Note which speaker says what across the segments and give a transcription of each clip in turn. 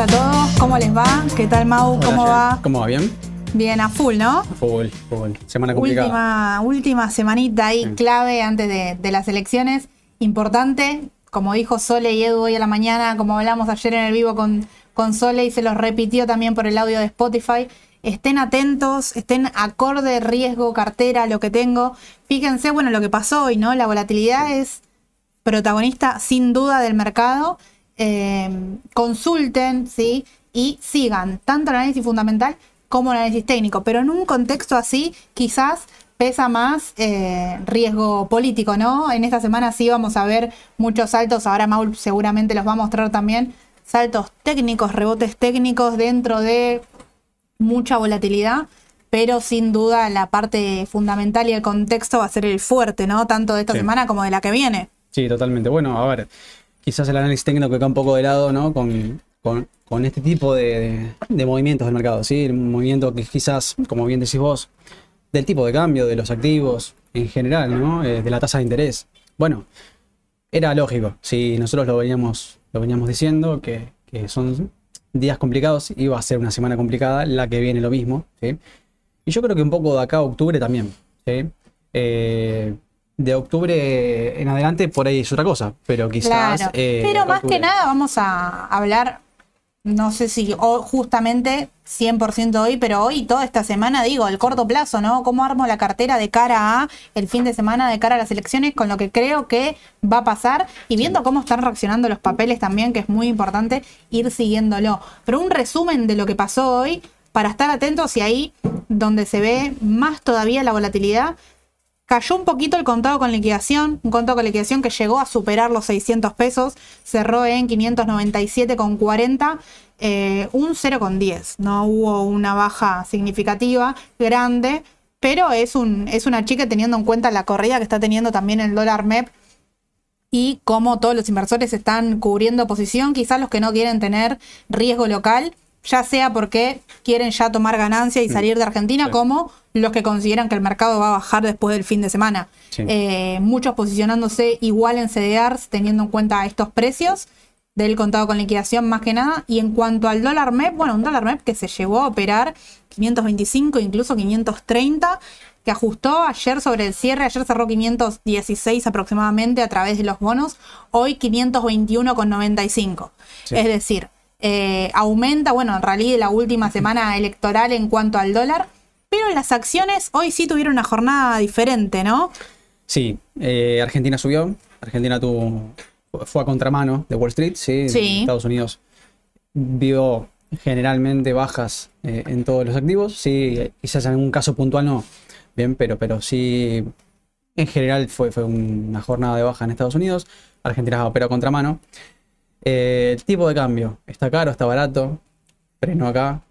Speaker 1: a todos, ¿cómo les va? ¿Qué tal Mau?
Speaker 2: Hola,
Speaker 1: ¿Cómo
Speaker 2: Jen.
Speaker 1: va?
Speaker 2: ¿Cómo va? ¿Bien?
Speaker 1: Bien, a full, ¿no?
Speaker 2: Full, full. Semana complicada.
Speaker 1: Última, última semanita ahí
Speaker 2: Sí.
Speaker 1: clave antes de, de las elecciones. Importante, como dijo Sole y Edu hoy a la mañana, como hablamos ayer en el vivo con, con Sole y se los repitió también por el audio de Spotify. Estén atentos, estén acorde, riesgo, cartera, lo que tengo. Fíjense, bueno, lo que pasó hoy, ¿no? La volatilidad es protagonista sin duda del mercado. Eh, consulten, ¿sí? Y sigan tanto el análisis fundamental como el análisis técnico. Pero en un contexto así, quizás pesa más eh, riesgo político, ¿no? En esta semana sí vamos a ver muchos saltos. Ahora Maul seguramente los va a mostrar también. Saltos técnicos, rebotes técnicos dentro de mucha volatilidad, pero sin duda la parte fundamental y el contexto va a ser el fuerte, ¿no? Tanto de esta
Speaker 2: Sí.
Speaker 1: semana como de la que viene.
Speaker 2: Sí, totalmente. Bueno, a ver, quizás el análisis técnico queda un poco de lado, ¿no? Con, con- con este tipo de, de movimientos del mercado, ¿sí? El movimiento que quizás, como bien decís vos, del tipo de cambio, de los activos en general, ¿no? Eh, de la tasa de interés. Bueno, era lógico. Si nosotros lo veníamos, lo veníamos diciendo, que, que son días complicados, iba a ser una semana complicada, la que viene lo mismo, ¿sí? Y yo creo que un poco de acá a octubre también, ¿sí? Eh, de octubre en adelante por ahí es otra cosa, pero quizás...
Speaker 1: Claro.
Speaker 2: eh,
Speaker 1: Pero más que nada vamos a hablar, no sé si o- justamente 100% hoy, pero hoy toda esta semana, digo, el corto plazo, ¿no? ¿Cómo armo la cartera de cara a el fin de semana, de cara a las elecciones, con lo que creo que va a pasar y viendo cómo están reaccionando los papeles también, que es muy importante ir siguiéndolo. Pero un resumen de lo que pasó hoy para estar atentos y ahí donde se ve más todavía la volatilidad Cayó un poquito el contado con liquidación, un contado con liquidación que llegó a superar los 600 pesos, cerró en 597,40, eh, un 0,10. No hubo una baja significativa, grande, pero es, un, es una chica teniendo en cuenta la corrida que está teniendo también el dólar MEP y cómo todos los inversores están cubriendo posición, quizás los que no quieren tener riesgo local, ya sea porque quieren ya tomar ganancia y salir de Argentina,
Speaker 2: Sí.
Speaker 1: como los que consideran que el mercado va a bajar después del fin de semana.
Speaker 2: Sí.
Speaker 1: Eh, muchos posicionándose igual en CDRs, teniendo en cuenta estos precios del contado con liquidación más que nada. Y en cuanto al dólar MEP, bueno, un dólar MEP que se llegó a operar 525, incluso 530, que ajustó ayer sobre el cierre, ayer cerró 516 aproximadamente a través de los bonos, hoy 521,95.
Speaker 2: Sí.
Speaker 1: Es decir, eh, aumenta, bueno, en realidad la última semana electoral en cuanto al dólar, pero las acciones hoy sí tuvieron una jornada diferente, ¿no?
Speaker 2: Sí, eh, Argentina subió, Argentina tuvo, fue a contramano de Wall Street, sí,
Speaker 1: Sí.
Speaker 2: Estados Unidos vio generalmente bajas eh, en todos los activos, sí, quizás en algún caso puntual no, bien, pero, pero sí, en general fue, fue una jornada de baja en Estados Unidos, Argentina operó a contramano. Eh, el tipo de cambio, ¿está caro, está barato? Freno acá,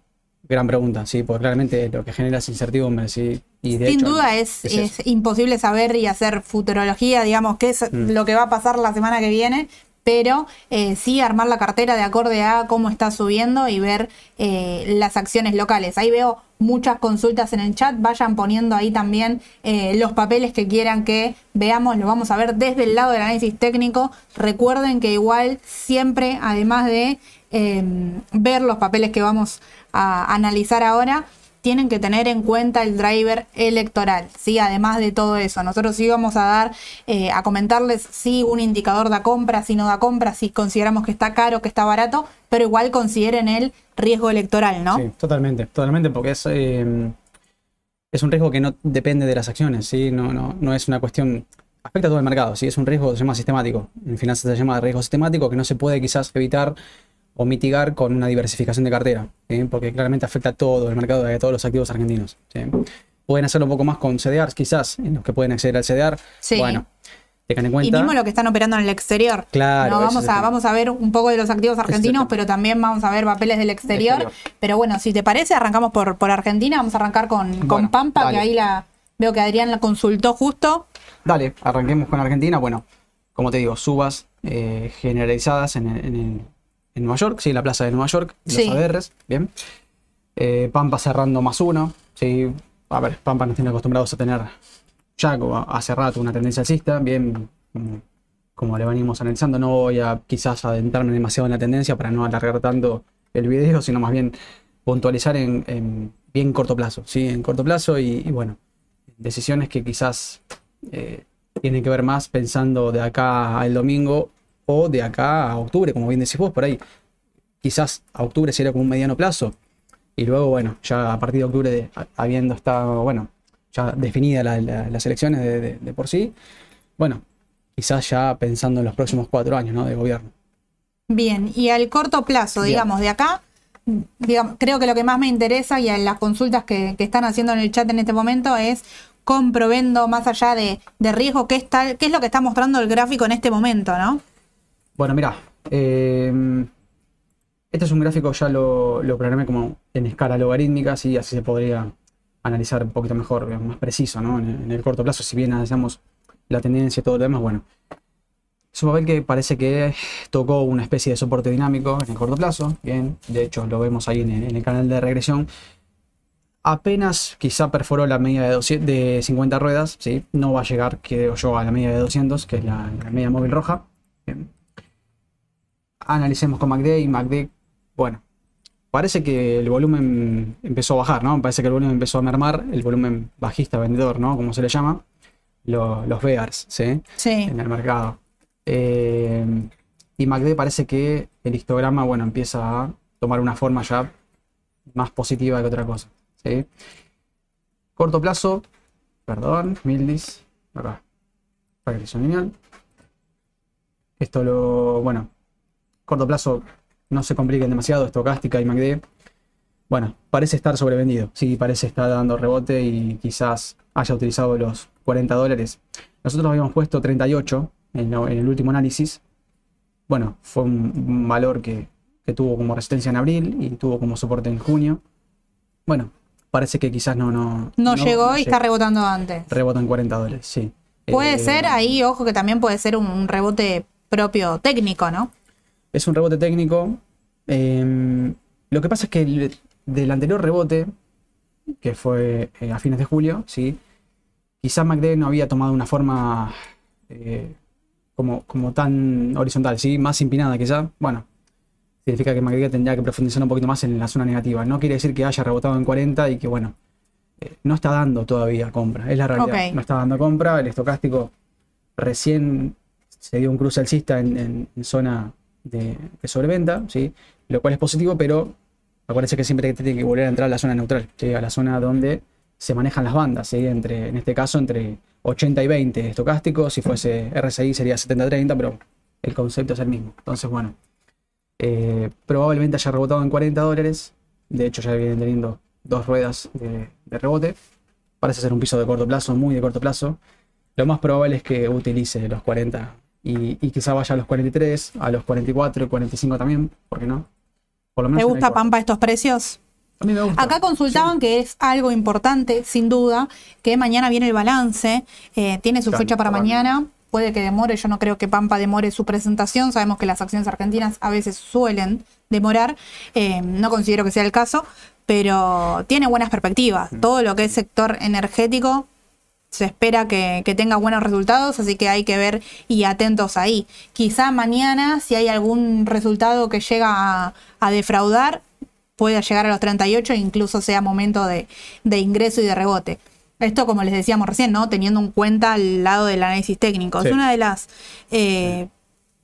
Speaker 2: gran pregunta, sí, porque claramente lo que genera es incertidumbre, sí. Y de
Speaker 1: Sin
Speaker 2: hecho,
Speaker 1: duda es,
Speaker 2: es
Speaker 1: imposible saber y hacer futurología, digamos, qué es
Speaker 2: Mm.
Speaker 1: lo que va a pasar la semana que viene, pero eh, sí armar la cartera de acorde a cómo está subiendo y ver eh, las acciones locales. Ahí veo muchas consultas en el chat, vayan poniendo ahí también eh, los papeles que quieran que veamos, lo vamos a ver desde el lado del análisis técnico. Recuerden que igual siempre, además de ver los papeles que vamos a analizar ahora, tienen que tener en cuenta el driver electoral, ¿sí? Además de todo eso, nosotros sí vamos a dar, eh, a comentarles si un indicador da compra, si no da compra, si consideramos que está caro, que está barato, pero igual consideren el riesgo electoral, ¿no?
Speaker 2: Sí, totalmente, totalmente, porque es, eh, es un riesgo que no depende de las acciones, ¿sí? No, no, no es una cuestión, afecta todo el mercado, ¿sí? Es un riesgo se llama sistemático. En finanzas se llama riesgo sistemático que no se puede quizás evitar o mitigar con una diversificación de cartera, ¿sí? porque claramente afecta a todo el mercado de todos los activos argentinos. ¿sí? Pueden hacerlo un poco más con CDRs, quizás, en los que pueden acceder al CDR.
Speaker 1: Sí.
Speaker 2: Bueno, tengan en cuenta.
Speaker 1: Y mismo lo que están operando en el exterior.
Speaker 2: Claro,
Speaker 1: ¿no? Vamos, a, vamos a ver un poco de los activos argentinos, pero también vamos a ver papeles del exterior.
Speaker 2: exterior.
Speaker 1: Pero bueno, si te parece, arrancamos por, por Argentina. Vamos a arrancar con, con
Speaker 2: Bueno,
Speaker 1: Pampa,
Speaker 2: dale.
Speaker 1: que ahí la veo que Adrián la consultó justo.
Speaker 2: Dale, arranquemos con Argentina. Bueno, como te digo, subas eh, generalizadas en, el- en, el- en Nueva York, sí, la plaza de Nueva York, los
Speaker 1: Sí.
Speaker 2: ADRs, bien. Eh, Pampa cerrando más uno, sí. A ver, Pampa nos tiene acostumbrados a tener ya hace rato una tendencia alcista, bien, como, como le venimos analizando. No voy a quizás adentrarme demasiado en la tendencia para no alargar tanto el video, sino más bien puntualizar en, en bien corto plazo, sí, en corto plazo y, y bueno, decisiones que quizás eh, tienen que ver más pensando de acá al domingo o de acá a octubre, como bien decís vos, por ahí. Quizás a octubre sería como un mediano plazo. Y luego, bueno, ya a partir de octubre, de- habiendo estado, bueno, ya definida la- la- las elecciones de, de- de por sí, bueno, quizás ya pensando en los próximos cuatro años, ¿no? De gobierno.
Speaker 1: Bien, y al corto plazo,
Speaker 2: Bien.
Speaker 1: digamos, de acá, digamos, creo que lo que más me interesa y en las consultas que, que están haciendo en el chat en este momento es compro, vendo, más allá de, de riesgo, ¿qué, está, ¿qué es lo que está mostrando el gráfico en este momento, no?
Speaker 2: Bueno, mira, este es un gráfico, ya lo, programé como en escala logarítmica, sí, así se podría analizar un poquito mejor, más preciso, ¿no? En, el- corto plazo, si bien analizamos la tendencia y todo lo demás, bueno. Es un papel que parece que tocó una especie de soporte dinámico en el corto plazo, bien, de hecho lo vemos ahí en el, canal de regresión. Apenas quizá perforó la media de, 200 de 50 ruedas, ¿sí? no va a llegar, creo yo, a la media de 200, que es la, la media móvil roja. Bien. Analicemos con MACD y MACD, bueno, parece que el volumen empezó a bajar, ¿no? Parece que el volumen empezó a mermar, el volumen bajista vendedor, ¿no? Como se le llama, lo- los bears, ¿sí?
Speaker 1: Sí.
Speaker 2: En el mercado. Eh, y MACD parece que el histograma, bueno, empieza a tomar una forma ya más positiva que otra cosa, ¿sí? Corto plazo, perdón, Mildis, acá, regresión lineal. Esto lo, bueno, corto plazo no se compliquen demasiado, estocástica y MACD. Bueno, parece estar sobrevendido. Sí, parece estar dando rebote y quizás haya utilizado los 40 dólares. Nosotros habíamos puesto 38 en, en el último análisis. Bueno, fue un, valor que, que tuvo como resistencia en abril y tuvo como soporte en junio. Bueno, parece que quizás no... No,
Speaker 1: No, llegó y está rebotando antes.
Speaker 2: Rebota en 40 dólares, sí.
Speaker 1: Puede
Speaker 2: Eh,
Speaker 1: ser ahí, ojo, que también puede ser un, un rebote propio técnico, ¿no?
Speaker 2: Es un rebote técnico. Eh, lo que pasa es que el- del anterior rebote, que fue eh, a fines de julio, ¿sí? quizá MACD no había tomado una forma eh, como, como tan horizontal, ¿sí? más empinada quizá. Bueno, significa que MACD tendría que profundizar un poquito más en la zona negativa. No quiere decir que haya rebotado en 40 y que, bueno, eh, no está dando todavía compra. Es la realidad. No está dando compra. El estocástico recién se dio un cruce alcista en, en- en zona de, sobreventa, ¿sí? lo cual es positivo, pero acuérdense que siempre tiene que volver a entrar a la zona neutral, ¿sí? a la zona donde se manejan las bandas, ¿sí? entre, en este caso entre 80 y 20 estocástico, si fuese RSI sería 70-30, pero el concepto es el mismo. Entonces, bueno, eh, probablemente haya rebotado en 40 dólares, de hecho ya vienen teniendo dos ruedas de, de rebote, parece ser un piso de corto plazo, muy de corto plazo. Lo más probable es que utilice los 40 y, y quizá vaya a los 43, a los 44 y 45 también, ¿por qué no? Por lo
Speaker 1: ¿Te
Speaker 2: menos en el
Speaker 1: gusta. Pampa estos precios?
Speaker 2: A mí me gusta.
Speaker 1: Acá consultaban que es algo importante, sin duda, que mañana viene el balance, eh, tiene su
Speaker 2: Claro,
Speaker 1: fecha para
Speaker 2: claro.
Speaker 1: mañana, puede que demore, yo no creo que Pampa demore su presentación, sabemos que las acciones argentinas a veces suelen demorar, eh, no considero que sea el caso, pero tiene buenas perspectivas.
Speaker 2: Mm.
Speaker 1: Todo lo que es sector energético se espera que, que tenga buenos resultados, así que hay que ver y atentos ahí. Quizá mañana, si hay algún resultado que llega a, a defraudar, pueda llegar a los 38 e incluso sea momento de, de ingreso y de rebote. Esto, como les decíamos recién, ¿no? Teniendo en cuenta el lado del análisis técnico.
Speaker 2: Sí.
Speaker 1: Es una de las eh,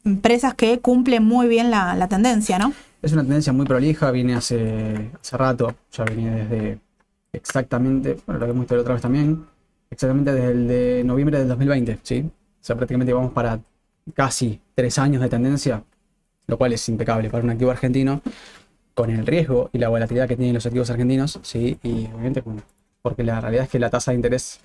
Speaker 1: empresas que cumple muy bien la, la tendencia, ¿no?
Speaker 2: Es una tendencia muy prolija, viene hace, hace rato, ya viene desde exactamente, bueno, lo hemos visto la otra vez también, exactamente desde el de noviembre del 2020, ¿sí? O sea, prácticamente vamos para casi tres años de tendencia, lo cual es impecable para un activo argentino, con el riesgo y la volatilidad que tienen los activos argentinos, ¿sí? Y obviamente, porque la realidad es que la tasa de interés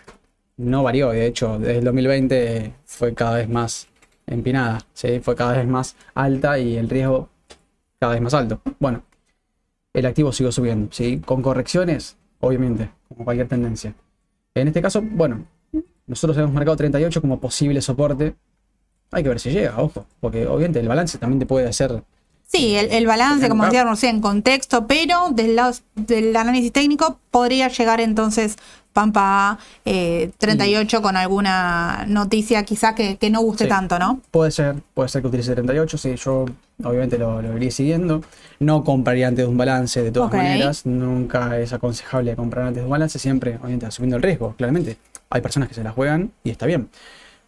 Speaker 2: no varió, de hecho, desde el 2020 fue cada vez más empinada, ¿sí? Fue cada vez más alta y el riesgo cada vez más alto. Bueno, el activo siguió subiendo, ¿sí? Con correcciones, obviamente, como cualquier tendencia. En este caso, bueno, nosotros hemos marcado 38 como posible soporte. Hay que ver si llega, ojo, porque obviamente el balance también te puede hacer.
Speaker 1: Sí, el, el balance, como
Speaker 2: Claro.
Speaker 1: decíamos, en contexto, pero del lado del análisis técnico podría llegar entonces Pampa eh, 38 con alguna noticia quizá que, que no guste
Speaker 2: Sí.
Speaker 1: tanto, ¿no?
Speaker 2: Puede ser, puede ser que utilice 38, sí, yo obviamente lo, lo iría siguiendo. No compraría antes de un balance de todas maneras. Nunca es aconsejable comprar antes de un balance, siempre, obviamente, asumiendo el riesgo, claramente. Hay personas que se la juegan y está bien.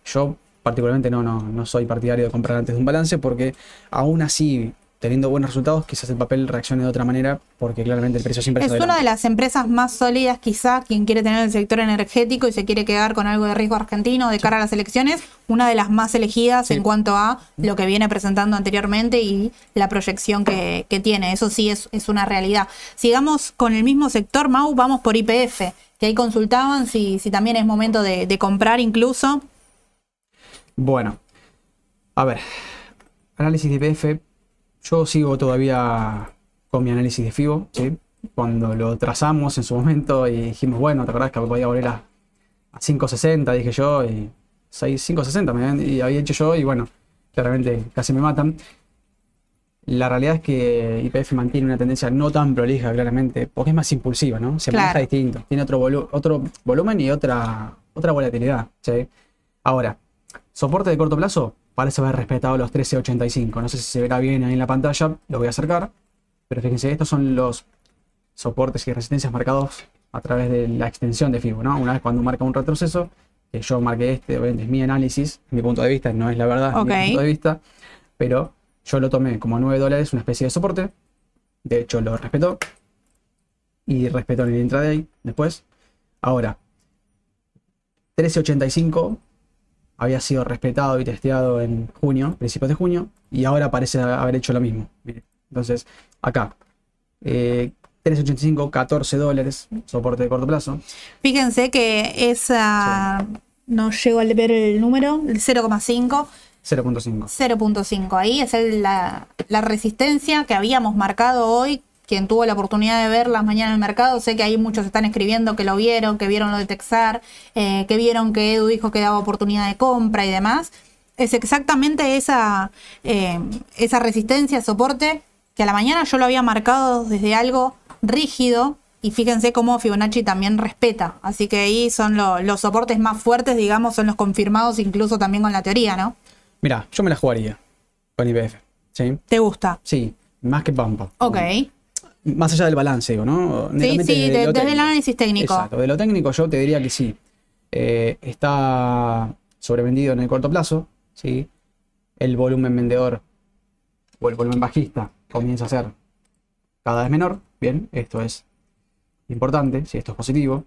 Speaker 2: Yo particularmente no, no, no soy partidario de comprar antes de un balance porque aún así, teniendo buenos resultados, quizás el papel reaccione de otra manera porque claramente el precio siempre
Speaker 1: Es
Speaker 2: se
Speaker 1: una de las empresas más sólidas, quizá, quien quiere tener el sector energético y se quiere quedar con algo de riesgo argentino de cara a las elecciones, una de las más elegidas
Speaker 2: Sí.
Speaker 1: en cuanto a lo que viene presentando anteriormente y la proyección que, que tiene. Eso sí es, es una realidad. Sigamos con el mismo sector, Mau, vamos por IPF, que ahí consultaban si, si también es momento de, de comprar incluso.
Speaker 2: Bueno, a ver, análisis de IPF. Yo sigo todavía con mi análisis de FIBO, ¿sí? Cuando lo trazamos en su momento y dijimos, bueno, ¿te acordás que podía volver a, a 5.60? Dije yo, y 6, 5.60 me habían- y había hecho yo, y bueno, claramente casi me matan. La realidad es que IPF mantiene una tendencia no tan prolija, claramente, porque es más impulsiva, ¿no? Se maneja
Speaker 1: Claro.
Speaker 2: distinto, tiene otro, volu- otro volumen y otra, otra volatilidad, ¿sí? Ahora, Soporte de corto plazo parece haber respetado los 13.85. No sé si se verá bien ahí en la pantalla, lo voy a acercar. Pero fíjense, estos son los soportes y resistencias marcados a través de la extensión de FIBO. ¿no? Una vez cuando marca un retroceso, que yo marqué este, obviamente es mi análisis, mi punto de vista, no es la verdad, es
Speaker 1: Ok.
Speaker 2: mi punto de vista. Pero yo lo tomé como 9 dólares, una especie de soporte. De hecho, lo respetó. Y respetó en el intraday después. Ahora, 13.85 había sido respetado y testeado en junio, principios de junio, y ahora parece haber hecho lo mismo. Entonces, acá, eh, 385, 14 dólares, soporte de corto plazo.
Speaker 1: Fíjense que esa, no llego a ver el número, el 0,5.
Speaker 2: 0.5.
Speaker 1: 0.5. Ahí es el- la, la resistencia que habíamos marcado hoy. Quien tuvo la oportunidad de ver las mañanas en el mercado, sé que ahí muchos están escribiendo que lo vieron, que vieron lo de Texar, eh, que vieron que Edu dijo que daba oportunidad de compra y demás. Es exactamente esa, eh, esa resistencia, soporte, que a la mañana yo lo había marcado desde algo rígido y fíjense cómo Fibonacci también respeta. Así que ahí son lo- los soportes más fuertes, digamos, son los confirmados incluso también con la teoría, ¿no?
Speaker 2: Mira, yo me la jugaría con IPF. ¿sí?
Speaker 1: ¿Te gusta?
Speaker 2: Sí, más que Pampa.
Speaker 1: Ok.
Speaker 2: Más allá del balance, digo, ¿no?
Speaker 1: Sí,
Speaker 2: de
Speaker 1: de-
Speaker 2: lo
Speaker 1: desde el análisis técnico.
Speaker 2: Exacto, de lo técnico yo te diría que sí. Eh, está sobrevendido en el corto plazo, ¿sí? El volumen vendedor o el volumen bajista comienza a ser cada vez menor. Bien, esto es importante, si esto es positivo.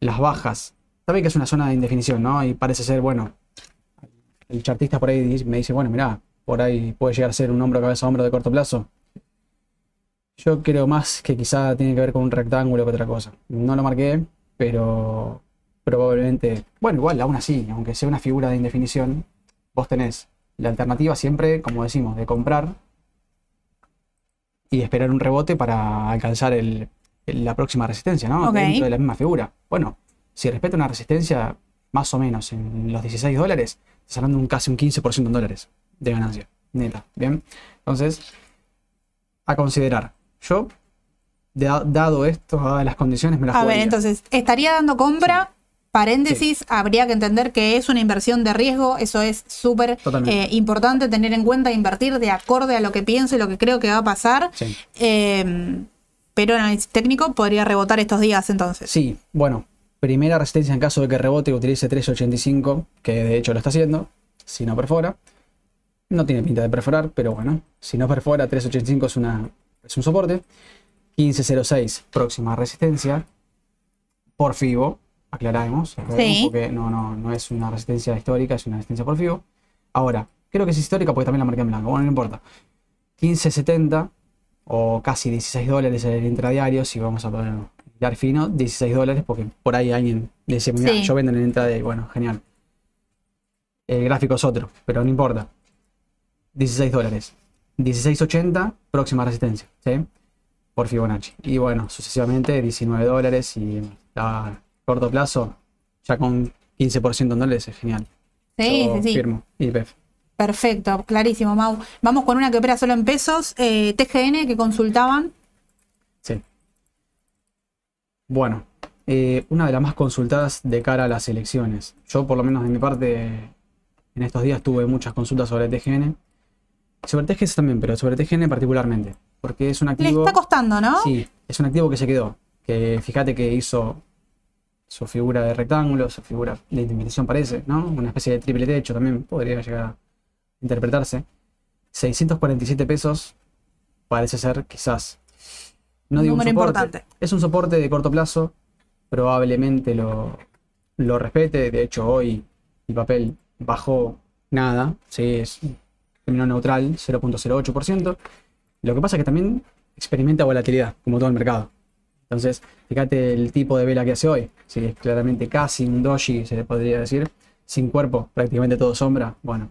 Speaker 2: Las bajas, también que es una zona de indefinición, ¿no? Y parece ser, bueno, el chartista por ahí me dice, bueno, mirá, por ahí puede llegar a ser un hombro cabeza a hombro de corto plazo. Yo creo más que quizá tiene que ver con un rectángulo que otra cosa. No lo marqué, pero probablemente, bueno, igual aún así, aunque sea una figura de indefinición, vos tenés la alternativa siempre, como decimos, de comprar y esperar un rebote para alcanzar el- el- la próxima resistencia, ¿no? Dentro de la misma figura. Bueno, si respeta una resistencia más o menos en los 16 dólares, estás hablando un casi un 15% en dólares de ganancia, neta. Bien, entonces, a considerar. Yo, da- dado esto, dadas las condiciones, me las
Speaker 1: A ver,
Speaker 2: jugaría.
Speaker 1: entonces, estaría dando compra Paréntesis, habría que entender que es una inversión de riesgo, eso es súper eh, importante tener en cuenta, invertir de acorde a lo que pienso y lo que creo que va a pasar.
Speaker 2: Sí.
Speaker 1: Eh, pero el análisis técnico podría rebotar estos días entonces.
Speaker 2: Sí, bueno, primera resistencia en caso de que rebote utilice 3.85, que de hecho lo está haciendo, si no perfora. No tiene pinta de perforar, pero bueno, si no perfora, 3.85 es, una, es un soporte. 15.06, próxima resistencia. Por FIBO, aclaremos,
Speaker 1: Sí.
Speaker 2: porque no, no, no es una resistencia histórica, es una resistencia por FIBO. Ahora, creo que es histórica porque también la marqué en blanco, bueno, no importa. 15.70 o casi 16 dólares en el intradiario, si vamos a poner dar fino, 16 dólares, porque por ahí alguien dice, mira,
Speaker 1: Sí.
Speaker 2: yo vendo en el intradiario, bueno, genial. El gráfico es otro, pero no importa. 16 dólares. 16.80, próxima resistencia, ¿sí? Por Fibonacci. Y bueno, sucesivamente 19 dólares y a corto plazo, ya con 15% en dólares es genial.
Speaker 1: Sí,
Speaker 2: Yo
Speaker 1: sí, sí.
Speaker 2: Firmo, IPF.
Speaker 1: Perfecto, clarísimo, Mau. Vamos con una que opera solo en pesos. eh, TGN que consultaban.
Speaker 2: Sí. Bueno, eh, una de las más consultadas de cara a las elecciones. Yo, por lo menos de mi parte, en estos días tuve muchas consultas sobre TGN. Sobre TGS también, pero sobre TGN particularmente. Porque es un
Speaker 1: Le
Speaker 2: activo.
Speaker 1: está costando, ¿no?
Speaker 2: Sí, es un activo que se quedó. Que fíjate que hizo su figura de rectángulo, su figura de indemnización parece, ¿no? Una especie de triple techo también podría llegar a interpretarse. 647 pesos parece ser quizás. No
Speaker 1: Un
Speaker 2: digo un
Speaker 1: número
Speaker 2: soporte.
Speaker 1: importante.
Speaker 2: Es un soporte de corto plazo. Probablemente lo, lo respete. De hecho, hoy el papel bajó nada. Sí, es terminó neutral, 0.08%. Lo que pasa es que también experimenta volatilidad, como todo el mercado. Entonces, fíjate el tipo de vela que hace hoy. Sí, es claramente casi un doji, se le podría decir. Sin cuerpo, prácticamente todo sombra. Bueno,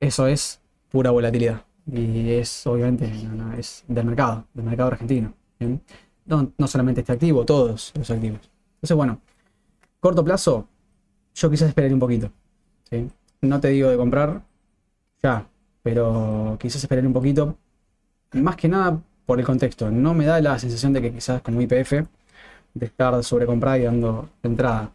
Speaker 2: eso es pura volatilidad. Y es, obviamente, es del mercado, del mercado argentino. No, no solamente este activo, todos los activos. Entonces, bueno, corto plazo, yo quizás esperaría un poquito. ¿sí? No te digo de comprar ya, pero quizás esperaría un poquito. Más que nada por el contexto. No me da la sensación de que quizás como IPF, de estar sobrecomprada y dando entrada.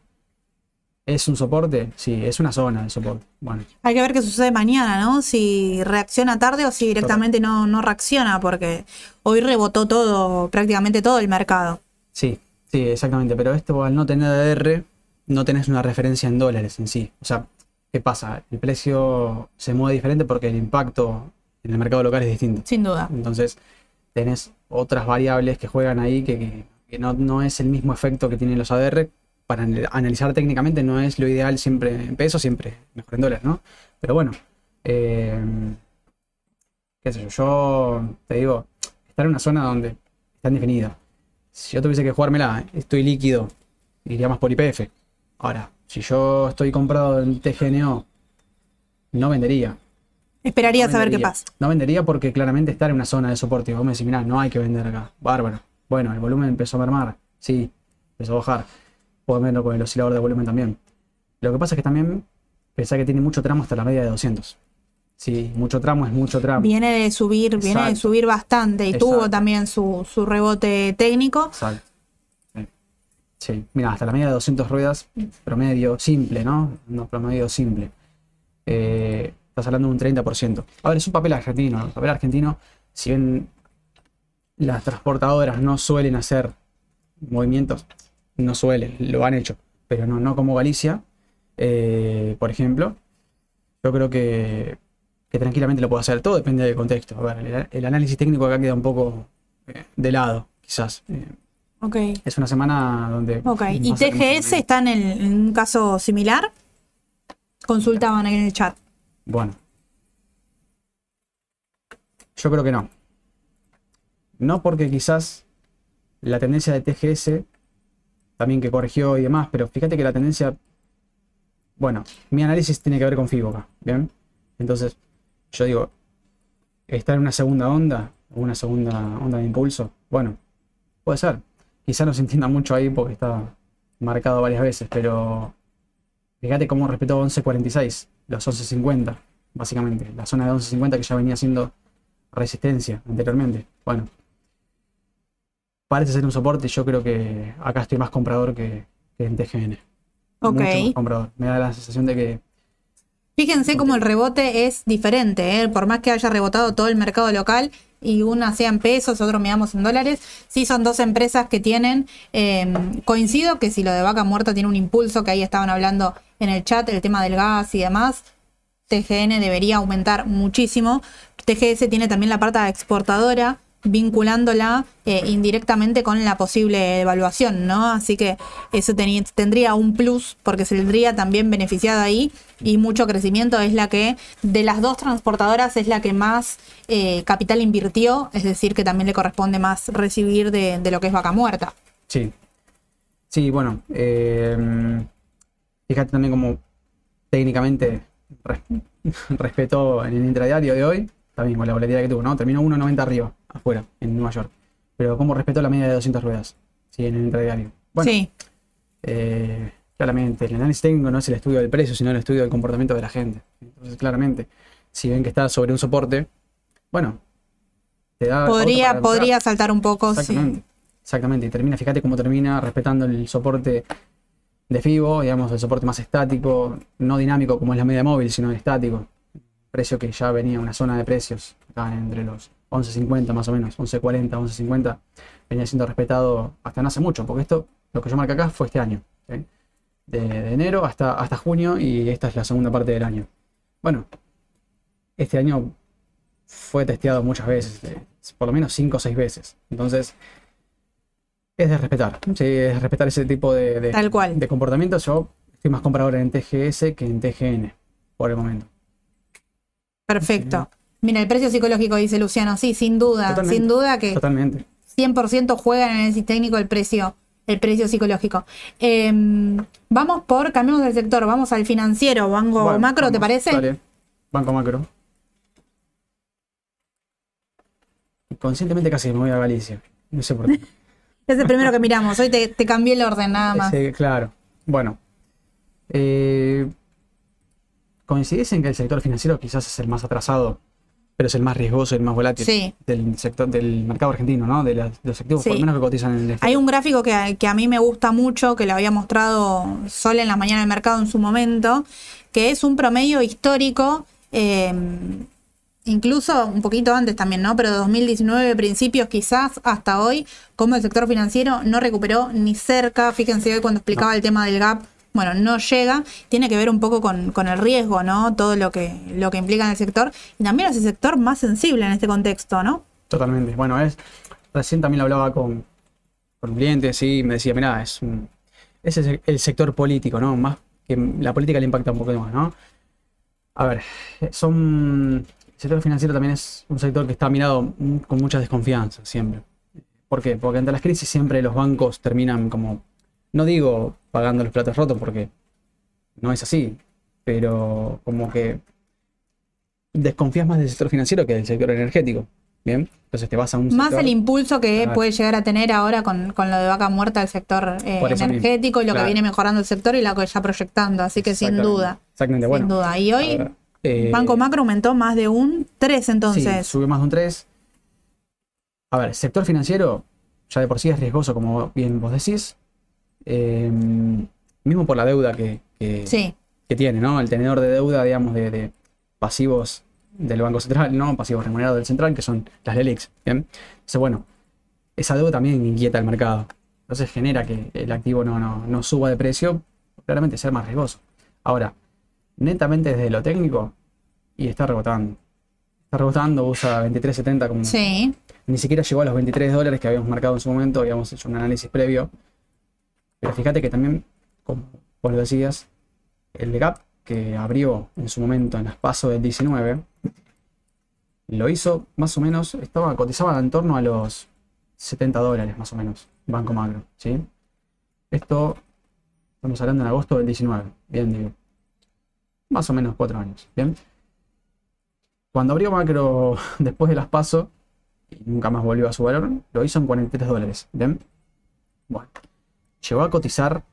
Speaker 2: ¿Es un soporte? Sí, es una zona de soporte. Bueno,
Speaker 1: Hay que ver qué sucede mañana, ¿no? Si reacciona tarde o si directamente no, no reacciona, porque hoy rebotó todo, prácticamente todo el mercado.
Speaker 2: Sí, sí, exactamente. Pero esto al no tener ADR, no tenés una referencia en dólares en sí. O sea, ¿qué pasa? El precio se mueve diferente porque el impacto en el mercado local es distinto.
Speaker 1: Sin duda.
Speaker 2: Entonces, tenés otras variables que juegan ahí que, que- que no, no es el mismo efecto que tienen los ADR. Para anal- analizar técnicamente no es lo ideal siempre en pesos, siempre mejor en dólares, ¿no? Pero bueno, eh, qué sé yo, yo te digo, estar en una zona donde están definidas. Si yo tuviese que jugármela, estoy líquido, iría más por IPF. Ahora, si yo estoy comprado en TGNO, no vendería.
Speaker 1: Esperaría
Speaker 2: No
Speaker 1: saber qué pasa.
Speaker 2: No vendería porque claramente estar en una zona de soporte. Y vos me decís, mirá, no hay que vender acá. Bárbaro. Bueno, el volumen empezó a mermar. Sí, empezó a bajar. Puedo verlo con el oscilador de volumen también. Lo que pasa es que también pensá que tiene mucho tramo hasta la media de 200. Sí, mucho tramo es mucho tramo.
Speaker 1: Viene de subir, viene de subir bastante y tuvo también su, su rebote técnico.
Speaker 2: Exacto. Sí. Mira, hasta la media de 200 ruedas, promedio simple, ¿no? No, promedio simple. Eh, estás hablando de un 30%. A ver, es un papel argentino. El papel argentino, si bien las transportadoras no suelen hacer movimientos, no suelen, lo han hecho, pero no, no como Galicia, eh, por ejemplo, yo creo que, que tranquilamente lo puedo hacer. Todo depende del contexto. A ver, el, el análisis técnico acá queda un poco eh, de lado, quizás. Es una semana donde.
Speaker 1: Ok. ¿Y TGS está en, un caso similar? Consultaban en el chat.
Speaker 2: Bueno. Yo creo que no. No porque quizás la tendencia de TGS, también que corrigió y demás, pero fíjate que la tendencia. Bueno, mi análisis tiene que ver con FIBO acá, ¿bien? Entonces, yo digo, ¿está en una segunda onda? ¿O una segunda onda de impulso? Bueno, puede ser. Quizás no se entienda mucho ahí porque está marcado varias veces, pero fíjate cómo respetó 11.46, los 11.50, básicamente. La zona de 11.50 que ya venía siendo resistencia anteriormente. Bueno, parece ser un soporte. Yo creo que acá estoy más comprador que, que en TGN.
Speaker 1: Ok.
Speaker 2: Mucho más comprador. Me da la sensación de que
Speaker 1: Fíjense cómo el rebote es diferente, ¿eh? por más que haya rebotado todo el mercado local y una sea en pesos, otro miramos en dólares, sí son dos empresas que tienen, eh, coincido que si lo de vaca muerta tiene un impulso, que ahí estaban hablando en el chat, el tema del gas y demás, TGN debería aumentar muchísimo. TGS tiene también la parte exportadora, vinculándola eh, indirectamente con la posible evaluación, ¿no? Así que eso tendría un plus porque se tendría también beneficiado ahí y mucho crecimiento es la que de las dos transportadoras es la que más eh, capital invirtió, es decir, que también le corresponde más recibir de, lo que es vaca muerta.
Speaker 2: Sí. Sí, bueno. eh, fíjate también como técnicamente res- respetó en el intradiario de hoy, también con la volatilidad que tuvo, ¿no? Terminó 1.90 arriba, afuera, en Nueva York. Pero cómo respetó la media de 200 ruedas, sí, en el intradiario. Bueno,
Speaker 1: sí,
Speaker 2: eh, claramente, el análisis técnico no es el estudio del precio, sino el estudio del comportamiento de la gente. Entonces, claramente, si ven que está sobre un soporte, bueno, te da...
Speaker 1: podría, podría saltar un poco, sí.
Speaker 2: Exactamente. Exactamente. Y termina, fíjate cómo termina respetando el soporte de FIBO, digamos, el soporte más estático, no dinámico como es la media móvil, sino estático. Precio que ya venía en una zona de precios, acá entre los 11.50 más o menos, 11.40, 11.50, venía siendo respetado hasta no hace mucho, porque esto, lo que yo marco acá fue este año, ¿sí? de, de enero hasta, hasta junio y esta es la segunda parte del año. Bueno, este año fue testeado muchas veces, eh, por lo menos 5 o 6 veces. Entonces, es de respetar. Sí, es de respetar ese tipo de, de,
Speaker 1: Tal cual.
Speaker 2: de comportamientos. Yo estoy más comprador en TGS que en TGN por el momento.
Speaker 1: Perfecto. Mira, el precio psicológico, dice Luciano, sí, sin duda,
Speaker 2: Totalmente.
Speaker 1: sin duda que
Speaker 2: Totalmente.
Speaker 1: 100% juega en el análisis técnico el precio, el precio psicológico. Eh, vamos por, cambiamos del sector, vamos al financiero, Banco
Speaker 2: Bueno,
Speaker 1: Macro, ¿te parece?
Speaker 2: Dale. Banco Macro. Conscientemente casi me voy a Galicia. No sé por qué.
Speaker 1: Es el primero que miramos, hoy te, te cambié el orden nada más.
Speaker 2: Ese, claro. Bueno. Eh, ¿Coincidís en que el sector financiero quizás es el más atrasado, pero es el más riesgoso el más volátil
Speaker 1: Sí.
Speaker 2: del sector del mercado argentino, ¿no? De, las- de los activos,
Speaker 1: Sí.
Speaker 2: por lo menos que cotizan en el exterior.
Speaker 1: Hay un gráfico que, que a mí me gusta mucho, que lo había mostrado Sol en la mañana del mercado en su momento, que es un promedio histórico, eh, incluso un poquito antes también, ¿no? Pero de 2019, principios quizás hasta hoy, como el sector financiero no recuperó ni cerca, fíjense hoy cuando explicaba el tema del gap. Bueno, no llega, tiene que ver un poco con, con el riesgo, ¿no? Todo lo que, lo que implica en el sector. Y también es el sector más sensible en este contexto, ¿no?
Speaker 2: Totalmente. Bueno, es. Recién también lo hablaba con, con clientes y me decía, mirá, es un, es el, sector político, ¿no? Más que la política le impacta un poco más, ¿no? A ver, son. El sector financiero también es un sector que está mirado con mucha desconfianza siempre. ¿Por qué? Porque ante las crisis siempre los bancos terminan como. No digo pagando los platos rotos porque no es así, pero como que desconfías más del sector financiero que del sector energético. Bien, entonces te vas a un
Speaker 1: Más
Speaker 2: sector-
Speaker 1: el impulso que puede llegar a tener ahora con, con lo de vaca muerta el sector eh, energético y lo
Speaker 2: Claro.
Speaker 1: que viene mejorando el sector y lo que ya proyectando. Así que sin duda,
Speaker 2: Exactamente,
Speaker 1: sin
Speaker 2: bueno.
Speaker 1: duda. Y hoy
Speaker 2: ver, eh,
Speaker 1: Banco Macro aumentó más de un 3
Speaker 2: Sí,
Speaker 1: entonces.
Speaker 2: sube más de un 3. A ver, sector financiero ya de por sí es riesgoso, como bien vos decís. Eh, mismo por la deuda que, que,
Speaker 1: Sí,
Speaker 2: que tiene, ¿no? El tenedor de deuda, digamos, de, de pasivos del Banco Central, ¿no? Pasivos remunerados del Central, que son las LELIX. ¿bien? Entonces, bueno, esa deuda también inquieta al mercado. Entonces genera que el activo no, no, no suba de precio, claramente ser más riesgoso. Ahora, netamente desde lo técnico, y está rebotando. Está rebotando, usa 23.70 como...
Speaker 1: sí.
Speaker 2: Ni siquiera llegó a los 23 dólares que habíamos marcado en su momento, habíamos hecho un análisis previo. Pero fíjate que también, como vos lo decías, el gap que abrió en su momento en las pasos del 19, lo hizo más o menos, estaba cotizaba en torno a los 70 dólares más o menos, Banco Macro, ¿sí? Esto, estamos hablando en agosto del 19, bien digo. Más o menos cuatro años, ¿bien? Cuando abrió Macro después de las pasos, y nunca más volvió a su valor, lo hizo en 43 dólares, ¿bien? Bueno, llegó a cotizar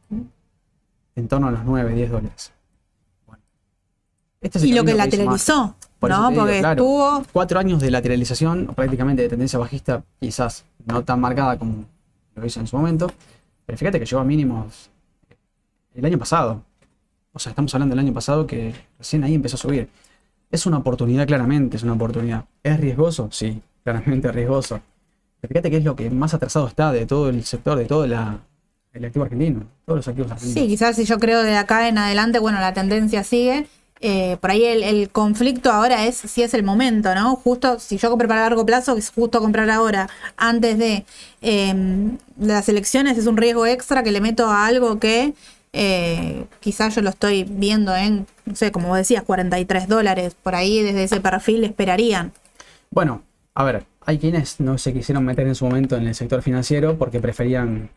Speaker 2: en torno a los 9, 10 dólares. Bueno, este es
Speaker 1: Y lo que lateralizó,
Speaker 2: Por
Speaker 1: ¿no?
Speaker 2: digo,
Speaker 1: Porque
Speaker 2: claro.
Speaker 1: estuvo.
Speaker 2: cuatro años de lateralización, prácticamente de tendencia bajista, quizás no tan marcada como lo hizo en su momento, pero fíjate que llegó a mínimos el año pasado. O sea, estamos hablando del año pasado que recién ahí empezó a subir. Es una oportunidad, claramente, es una oportunidad. ¿Es riesgoso? Sí, claramente es riesgoso. Pero fíjate que es lo que más atrasado está de todo el sector, de todo la, el activo argentino, todos los activos argentinos.
Speaker 1: Sí, quizás si yo creo de acá en adelante, bueno, la tendencia sigue. Eh, por ahí el, el conflicto ahora es si es el momento, ¿no? Justo, si yo compré para largo plazo, es justo comprar ahora, antes de em, las elecciones, es un riesgo extra que le meto a algo que eh, quizás yo lo estoy viendo en, no sé, como vos decías, 43 dólares, por ahí desde ese perfil esperarían.
Speaker 2: Bueno, a ver, hay quienes no se quisieron meter en su momento en el sector financiero porque preferían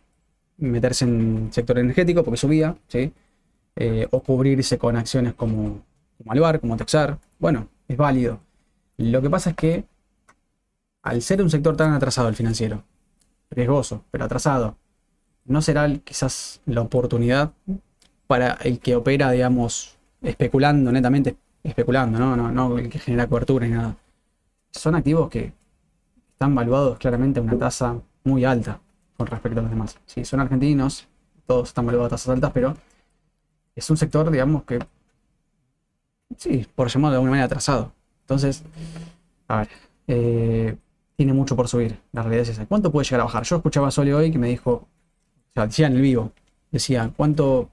Speaker 2: meterse en sector energético porque subía, ¿sí? Eh, o cubrirse con acciones como, como Alvar, como Texar. Bueno, es válido. Lo que pasa es que al ser un sector tan atrasado el financiero, riesgoso, pero atrasado, no será quizás la oportunidad para el que opera, digamos, especulando, netamente especulando, ¿no? No, no el que genera cobertura ni nada. Son activos que están valuados claramente a una tasa muy alta con respecto a los demás. Sí, son argentinos, todos están valuados a tasas altas, pero es un sector, digamos, que, sí, por llamarlo de alguna manera atrasado. Entonces, a ver, eh, tiene mucho por subir, la realidad es esa. ¿Cuánto puede llegar a bajar? Yo escuchaba a Sole hoy que me dijo, o sea, decía en el vivo, decía, ¿cuánto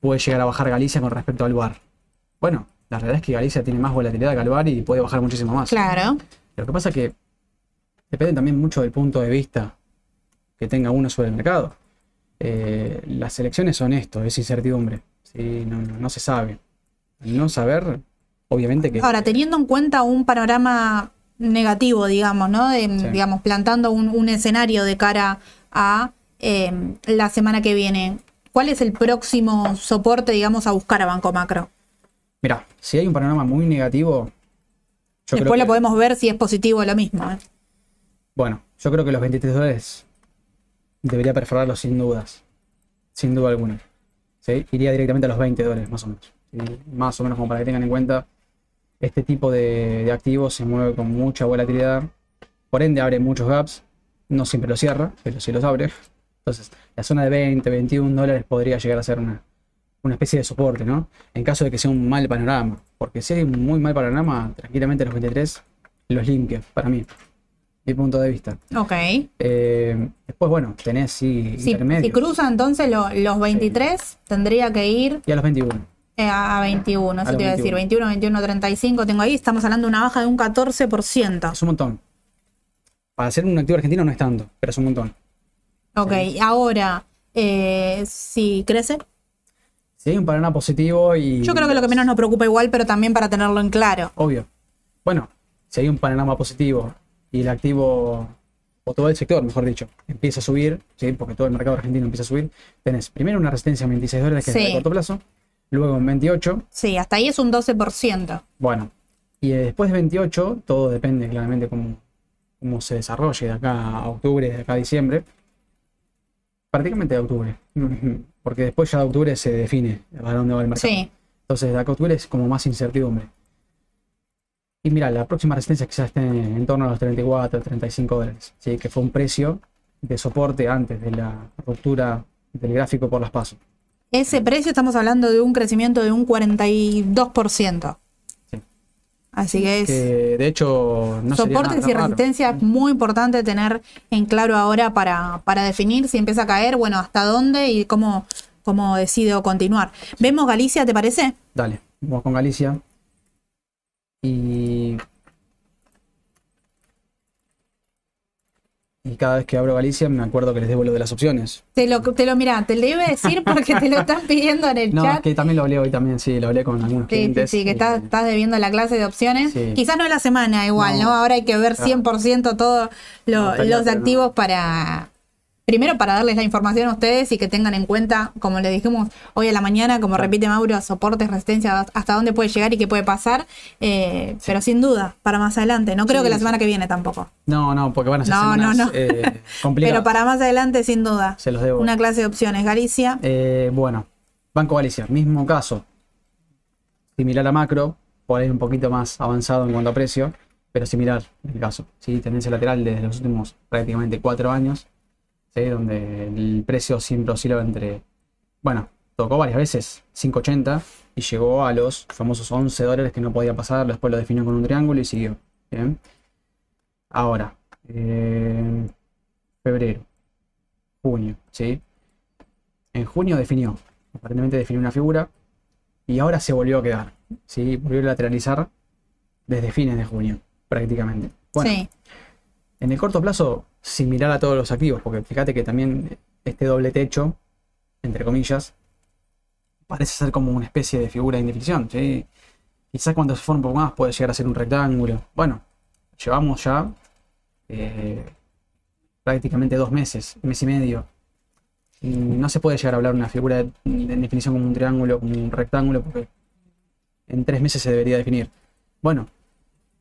Speaker 2: puede llegar a bajar Galicia con respecto al bar? Bueno, la realidad es que Galicia tiene más volatilidad que el bar y puede bajar muchísimo más.
Speaker 1: Claro.
Speaker 2: Lo que pasa es que depende también mucho del punto de vista que tenga uno sobre el mercado. Eh, las elecciones son esto, es incertidumbre. ¿sí? No, no- no se sabe. No saber, obviamente que...
Speaker 1: Ahora, teniendo en cuenta un panorama negativo, digamos, ¿no? De,
Speaker 2: Sí.
Speaker 1: Digamos, plantando un, un escenario de cara a eh, la semana que viene, ¿cuál es el próximo soporte, digamos, a buscar a Banco Macro?
Speaker 2: Mira, si hay un panorama muy negativo... yo creo
Speaker 1: Después lo podemos ver si es positivo o lo mismo. ¿eh?
Speaker 2: Bueno, yo creo que los 23 dólares debería perforarlo sin dudas. Sin duda alguna. ¿Sí? Iría directamente a los 20 dólares, más o menos. Más o menos como para que tengan en cuenta, este tipo de, de activos se mueve con mucha volatilidad. Por ende, abre muchos gaps. No siempre los cierra, pero sí los abre. Entonces, la zona de 20, 21 dólares podría llegar a ser una, una especie de soporte, ¿no? En caso de que sea un mal panorama. Porque si hay un muy mal panorama, tranquilamente los 23 los limpia, para mí. Mi punto de vista.
Speaker 1: Ok.
Speaker 2: Eh, después, bueno, tenés sí,
Speaker 1: Si,
Speaker 2: intermedios.
Speaker 1: si cruza entonces lo- los 23, tendría que ir
Speaker 2: Y a los 21.
Speaker 1: eh, a 21, eso
Speaker 2: A
Speaker 1: te iba a decir,
Speaker 2: 21.
Speaker 1: 21, 21, 35, tengo ahí, estamos hablando de una baja de un 14%.
Speaker 2: Es un montón. Para ser un activo argentino no es tanto, pero es un montón.
Speaker 1: Ok, ahora, eh, si crece,
Speaker 2: hay un panorama positivo y.
Speaker 1: yo creo que lo que menos nos preocupa igual, pero también para tenerlo en claro.
Speaker 2: Obvio. Bueno, si hay un panorama positivo y el activo, o todo el sector, mejor dicho, empieza a subir, ¿sí? porque todo el mercado argentino empieza a subir, tenés primero una resistencia en 26 dólares que es
Speaker 1: Sí.
Speaker 2: de corto plazo, luego en 28,
Speaker 1: Sí, hasta ahí es un 12%.
Speaker 2: bueno, y después de 28, todo depende claramente cómo, cómo se desarrolle de acá a octubre, de acá a diciembre, prácticamente de octubre, porque después ya de octubre se define a dónde va el mercado.
Speaker 1: Sí,
Speaker 2: Entonces, de acá a octubre es como más incertidumbre. Y mira, la próxima resistencia quizás esté en torno a los 34, 35 dólares. ¿sí? Que fue un precio de soporte antes de la ruptura del gráfico por las pasos.
Speaker 1: ese precio estamos hablando de un crecimiento de un 42%.
Speaker 2: Sí.
Speaker 1: Así que es...
Speaker 2: Que de hecho no
Speaker 1: Soportes y resistencia es muy importante tener en claro ahora para, para definir si empieza a caer, bueno, hasta dónde y cómo, cómo decido continuar. Vemos Galicia, ¿te parece?
Speaker 2: Dale, vamos con Galicia. Y. Y cada vez que abro Galicia me acuerdo que les debo lo de las opciones.
Speaker 1: Te lo, te lo mira, te lo iba a decir porque te lo están pidiendo en el
Speaker 2: No, es
Speaker 1: chat.
Speaker 2: que también lo hablé hoy también, sí, lo hablé con algunos
Speaker 1: Sí, sí,
Speaker 2: clientes.
Speaker 1: sí, que
Speaker 2: y-
Speaker 1: estás, estás debiendo la clase de opciones.
Speaker 2: Sí.
Speaker 1: Quizás no la semana igual, ¿no?
Speaker 2: No.
Speaker 1: Ahora hay que ver
Speaker 2: Claro.
Speaker 1: 100% todos lo-
Speaker 2: No,
Speaker 1: los activos para... Primero para darles la información a ustedes y que tengan en cuenta, como le dijimos hoy a la mañana, como repite Mauro, soportes, resistencia, hasta dónde puede llegar y qué puede pasar. eh, Pero sin duda, para más adelante. No creo
Speaker 2: Sí,
Speaker 1: que la semana que viene tampoco.
Speaker 2: No, no, porque van a ser
Speaker 1: No, no,
Speaker 2: semanas
Speaker 1: no.
Speaker 2: eh, complicadas.
Speaker 1: Pero para más adelante, sin duda.
Speaker 2: Se los debo.
Speaker 1: Una clase de opciones. Galicia.
Speaker 2: Eh, bueno, Banco Galicia, mismo caso. Similar a macro, por ahí un poquito más avanzado en cuanto a precio, pero similar el caso. ¿sí? Tendencia lateral desde los últimos prácticamente cuatro años, ¿sí? donde el precio siempre oscila entre, bueno, tocó varias veces 5.80 y llegó a los famosos 11 dólares que no podía pasar, después lo definió con un triángulo y siguió. Bien. Ahora, eh, febrero, junio, ¿sí? En junio definió, aparentemente definió una figura y ahora se volvió a quedar, ¿sí? Volvió a lateralizar desde fines de junio, prácticamente. Bueno,
Speaker 1: sí.
Speaker 2: en el corto plazo, similar a todos los activos, porque fíjate que también este doble techo, entre comillas, parece ser como una especie de figura de indefinición, ¿sí? Quizás cuando se forma un más puede llegar a ser un rectángulo. Bueno, llevamos ya eh, prácticamente dos meses, mes y medio. Y no se puede llegar a hablar una figura de, de definición como un triángulo, como un rectángulo, porque en tres meses se debería definir. Bueno,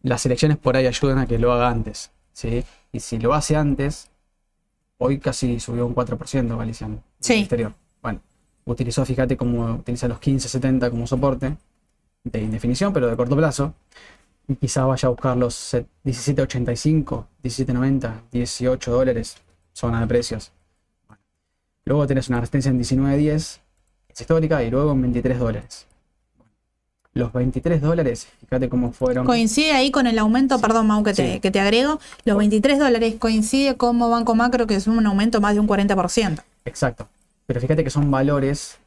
Speaker 2: las elecciones por ahí ayudan a que lo haga antes. ¿Sí? Y si lo hace antes, hoy casi subió un 4% Galicia en
Speaker 1: Sí.
Speaker 2: el exterior. Bueno, utilizó, fíjate cómo utiliza los 15.70 como soporte de indefinición, pero de corto plazo. Y quizás vaya a buscar los set- 17.85, 17.90, 18 dólares, zona de precios. Luego tenés una resistencia en 19.10, es histórica, y luego en 23 dólares. Los 23 dólares, fíjate cómo fueron.
Speaker 1: Coincide ahí con el aumento, perdón Mau que te,
Speaker 2: Sí.
Speaker 1: que te agrego, los 23 dólares coincide como Banco Macro que es un aumento más de un 40%.
Speaker 2: Exacto. Pero fíjate que son valores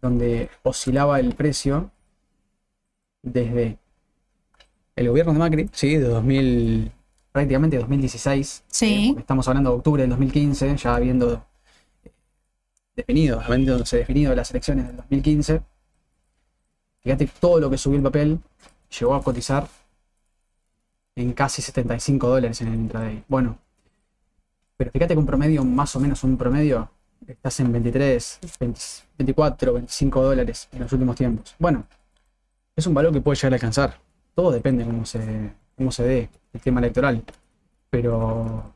Speaker 2: donde oscilaba el precio desde el gobierno de Macri, sí, de 2000, prácticamente 2016.
Speaker 1: Sí.
Speaker 2: eh, estamos hablando de octubre del 2015, ya habiendo eh, definido, habiéndose definido las elecciones del 2015. Fíjate todo lo que subió el papel llegó a cotizar en casi 75 dólares en el intraday. Bueno, pero fíjate que un promedio, más o menos un promedio, estás en 23, 20 24, 25 dólares en los últimos tiempos. Bueno, es un valor que puede llegar a alcanzar. Todo depende cómo se, cómo se dé el tema electoral. Pero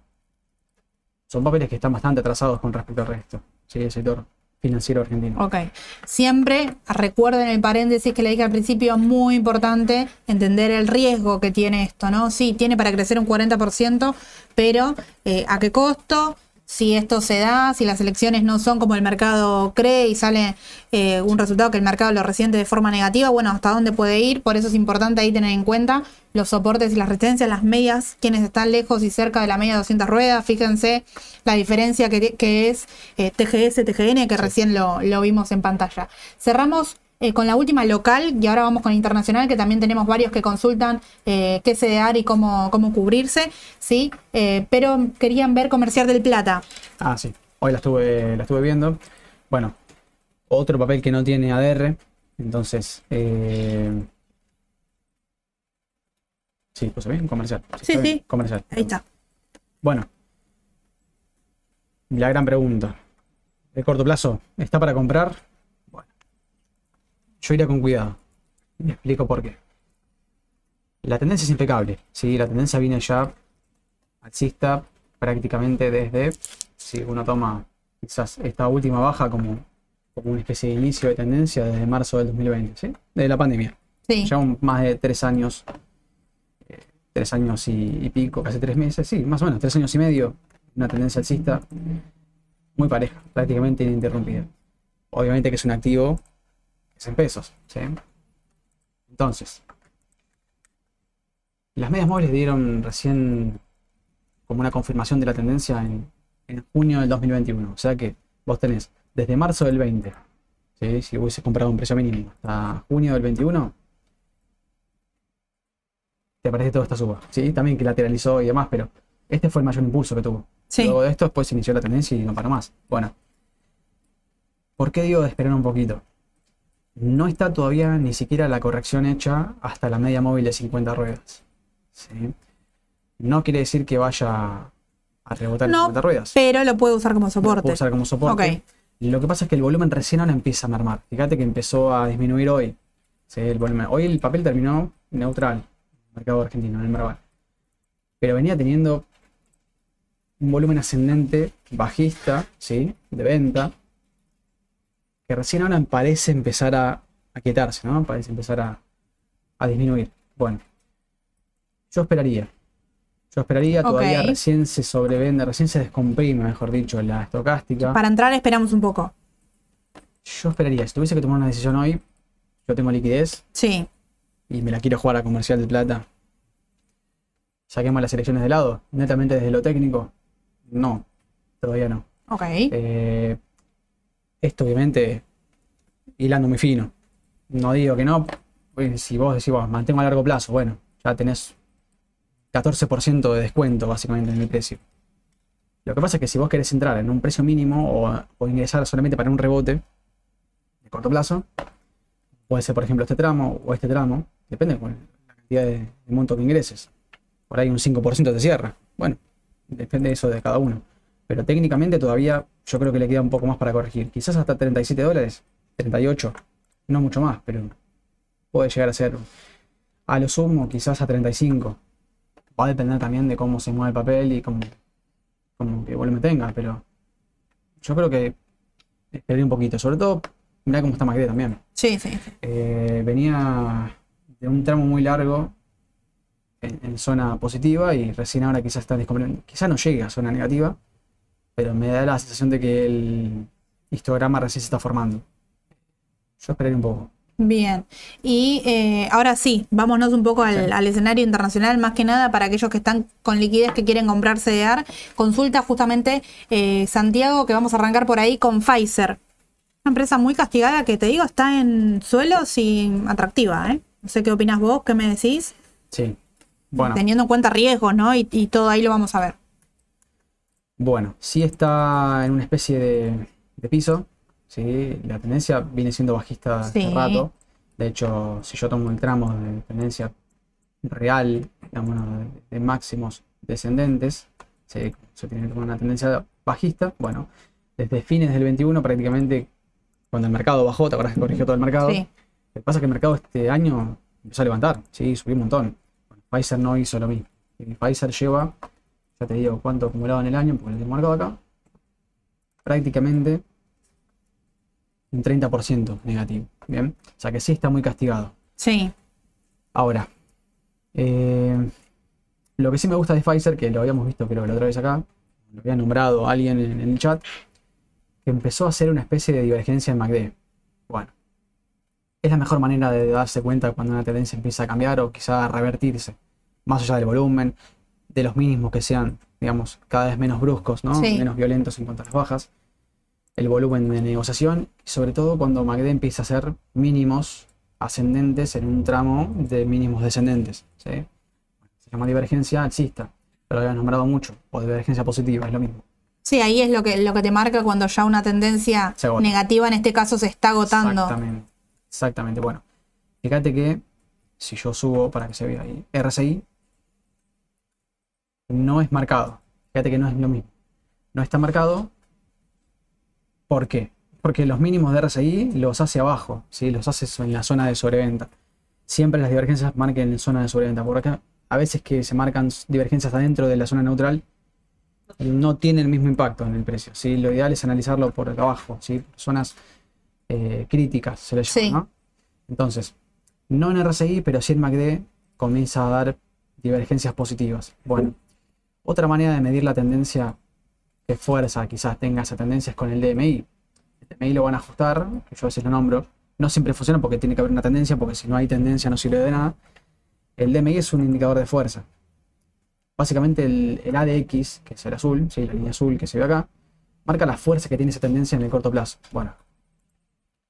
Speaker 2: son papeles que están bastante atrasados con respecto al resto. Sí, el sector financiero argentino.
Speaker 1: Ok. Siempre recuerden el paréntesis que le dije al principio, muy importante entender el riesgo que tiene esto, ¿no? Sí, tiene para crecer un 40%, pero eh, ¿a qué costo? Si esto se da, si las elecciones no son como el mercado cree y sale eh, un resultado que el mercado lo resiente de forma negativa, bueno, ¿hasta dónde puede ir? Por eso es importante ahí tener en cuenta los soportes y las resistencias, las medias, quienes están lejos y cerca de la media de 200 ruedas. Fíjense la diferencia que, que es eh, TGS, TGN, que recién lo, lo vimos en pantalla. Cerramos eh, con la última local y ahora vamos con internacional, que también tenemos varios que consultan eh, qué sedear y cómo, cómo cubrirse, ¿sí? Eh, pero querían ver comercial del plata.
Speaker 2: Ah, sí. Hoy la estuve, la estuve viendo. Bueno, otro papel que no tiene ADR. Entonces, sí, puse bien, comercial.
Speaker 1: Sí,
Speaker 2: bien,
Speaker 1: sí.
Speaker 2: Comercial.
Speaker 1: Ahí está.
Speaker 2: Bueno, la gran pregunta. ¿De corto plazo está para comprar? Yo iría con cuidado. Y explico por qué. La tendencia es impecable. ¿sí? La tendencia viene ya alcista prácticamente desde, si uno toma quizás esta última baja como, como una especie de inicio de tendencia desde marzo del 2020, ¿sí? Desde la pandemia.
Speaker 1: Sí.
Speaker 2: Llevamos más de tres años, eh, tres años y, y pico, casi tres meses, sí, más o menos, tres años y medio, una tendencia alcista muy pareja, prácticamente ininterrumpida. Obviamente que es un activo, es en pesos, ¿sí? Entonces, las medias móviles dieron recién como una confirmación de la tendencia en, en junio del 2021. O sea que vos tenés desde marzo del 20, ¿sí? si hubiese comprado un precio mínimo, hasta junio del 21, te aparece toda esta suba. ¿sí? También que lateralizó y demás, pero este fue el mayor impulso que tuvo.
Speaker 1: Sí.
Speaker 2: Luego de esto, después se inició la tendencia y no para más. Bueno, ¿por qué digo de esperar un poquito? No está todavía ni siquiera la corrección hecha hasta la media móvil de 50 ruedas. ¿sí? No quiere decir que vaya a rebotar en
Speaker 1: No,
Speaker 2: 50 ruedas.
Speaker 1: Pero lo puede usar como
Speaker 2: Lo
Speaker 1: soporte.
Speaker 2: puedo usar como soporte. Lo que pasa es que el volumen recién ahora empieza a mermar. Fíjate que empezó a disminuir hoy. ¿sí? El volumen. Hoy el papel terminó neutral, mercado argentino, en el Merval. Pero venía teniendo un volumen ascendente bajista, ¿sí? De venta, que recién ahora parece empezar a, a quietarse, ¿no? Parece empezar a, a disminuir. Bueno, yo esperaría. Yo esperaría, todavía recién se sobrevende, recién se descomprime, mejor dicho, la estocástica.
Speaker 1: Para entrar esperamos un poco.
Speaker 2: yo esperaría, si tuviese que tomar una decisión hoy, yo tengo liquidez
Speaker 1: Sí.
Speaker 2: y me la quiero jugar a comercial de plata. Saquemos las elecciones de lado, netamente desde lo técnico. No, todavía no.
Speaker 1: Ok.
Speaker 2: Eh, esto obviamente hilando muy fino. No digo que no, si vos decís, bueno, mantengo a largo plazo, bueno, ya tenés 14% de descuento básicamente en el precio. Lo que pasa es que si vos querés entrar en un precio mínimo o, ingresar solamente para un rebote de corto plazo, puede ser por ejemplo este tramo o este tramo, depende de la cantidad de, de monto que ingreses. Por ahí un 5% te cierra. Bueno, depende de eso de cada uno. Pero técnicamente todavía yo creo que le queda un poco más para corregir. Quizás hasta 37 dólares, 38, no mucho más, pero puede llegar a ser a lo sumo quizás a 35. Va a depender también de cómo se mueve el papel y cómo, cómo que volumen tenga, pero yo creo que esperé un poquito. Sobre todo, mirá cómo está MACD también.
Speaker 1: Sí, sí. sí.
Speaker 2: Eh, venía de un tramo muy largo en, en zona positiva y recién ahora quizás está descomponiendo. Quizás no llegue a zona negativa, pero me da la sensación de que el histograma recién se está formando. Yo esperaría un poco.
Speaker 1: Bien. Y eh, ahora sí, vámonos un poco al,
Speaker 2: Sí.
Speaker 1: al escenario internacional, más que nada para aquellos que están con liquidez que quieren comprar CDR. Consulta justamente eh, Santiago, que vamos a arrancar por ahí con Pfizer. Una empresa muy castigada que te digo está en suelos y atractiva, ¿eh? No sé qué opinas vos, qué me decís.
Speaker 2: Sí. Bueno,
Speaker 1: Teniendo en cuenta riesgos, ¿no? Y, y todo ahí lo vamos a ver.
Speaker 2: Bueno, sí está en una especie de, de piso. ¿sí? La tendencia viene siendo bajista hace
Speaker 1: Sí.
Speaker 2: rato. De hecho, si yo tomo el tramo de tendencia real, digamos, de, máximos descendentes, ¿sí? se tiene como una tendencia bajista. Bueno, desde fines del 21 prácticamente, cuando el mercado bajó, te acuerdas que corrigió todo el mercado.
Speaker 1: Sí.
Speaker 2: Lo que pasa es que el mercado este año empezó a levantar, sí, subió un montón. Bueno, Pfizer no hizo lo mismo. Y Pfizer lleva, ya te digo cuánto acumulado en el año, porque lo tengo marcado acá, prácticamente un 30% negativo. Bien, o sea que sí está muy castigado.
Speaker 1: Sí.
Speaker 2: Ahora, eh, lo que sí me gusta de Pfizer, que lo habíamos visto creo que la otra vez acá, lo había nombrado alguien en, en el chat, que empezó a hacer una especie de divergencia en MACD. Bueno, es la mejor manera de darse cuenta cuando una tendencia empieza a cambiar o quizá a revertirse, más allá del volumen, de los mínimos que sean, digamos, cada vez menos bruscos, ¿no?
Speaker 1: Sí.
Speaker 2: menos violentos en cuanto a las bajas, el volumen de negociación, sobre todo cuando MACD empieza a ser mínimos ascendentes en un tramo de mínimos descendentes. ¿sí? Se llama divergencia alcista, pero lo habías nombrado mucho, o divergencia positiva, es lo mismo.
Speaker 1: Sí, ahí es lo que, lo que te marca cuando ya una tendencia negativa en este caso se está agotando.
Speaker 2: Exactamente. Exactamente. Bueno, fíjate que si yo subo para que se vea ahí, RSI no es marcado. Fíjate que no es lo mismo. No está marcado. ¿Por qué? Porque los mínimos de RSI los hace abajo, ¿sí? los hace en la zona de sobreventa. Siempre las divergencias marquen en zona de sobreventa. Por acá, a veces que se marcan divergencias adentro de la zona neutral, no tiene el mismo impacto en el precio. ¿sí? Lo ideal es analizarlo por abajo, ¿sí? zonas eh, críticas, se le llama.
Speaker 1: Sí.
Speaker 2: ¿no? Entonces, no en RSI, pero sí en MACD comienza a dar divergencias positivas. Bueno, otra manera de medir la tendencia que fuerza quizás tenga esa tendencia es con el DMI. El DMI lo van a ajustar, que yo a veces lo nombro. No siempre funciona porque tiene que haber una tendencia, porque si no hay tendencia no sirve de nada. El DMI es un indicador de fuerza. Básicamente el, el ADX, que es el azul, ¿sí? la línea azul que se ve acá, marca la fuerza que tiene esa tendencia en el corto plazo. Bueno,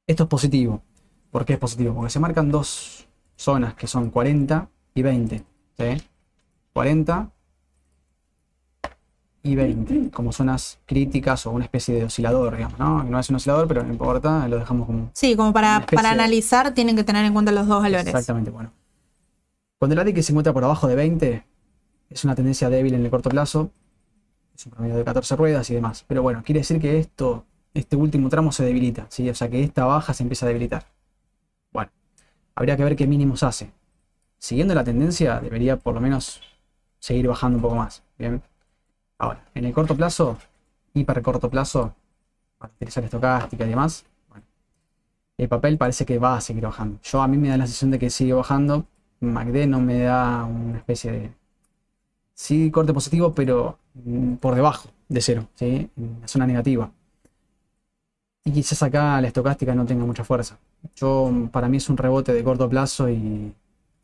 Speaker 2: esto es positivo. ¿Por qué es positivo? Porque se marcan dos zonas que son 40 y 20. ¿sí? 40 y 20, como zonas críticas o una especie de oscilador, digamos, ¿no? No es un oscilador, pero no importa, lo dejamos como
Speaker 1: Sí, como para, para
Speaker 2: de-
Speaker 1: analizar tienen que tener en cuenta los dos valores.
Speaker 2: Exactamente, bueno. Cuando el ADX se encuentra por abajo de 20, es una tendencia débil en el corto plazo. Es un promedio de 14 ruedas y demás. Pero bueno, quiere decir que esto, este último tramo se debilita, ¿sí? O sea que esta baja se empieza a debilitar. Bueno, habría que ver qué mínimos hace. Siguiendo la tendencia, debería por lo menos seguir bajando un poco más. Bien. Ahora, en el corto plazo, hiper corto plazo, para utilizar estocástica y demás, bueno, el papel parece que va a seguir bajando. Yo a mí me da la sensación de que sigue bajando. MACD no me da una especie de. Sí, corte positivo, pero mm, por debajo de cero, ¿sí? En la zona negativa. y quizás acá la estocástica no tenga mucha fuerza. Yo, para mí es un rebote de corto plazo y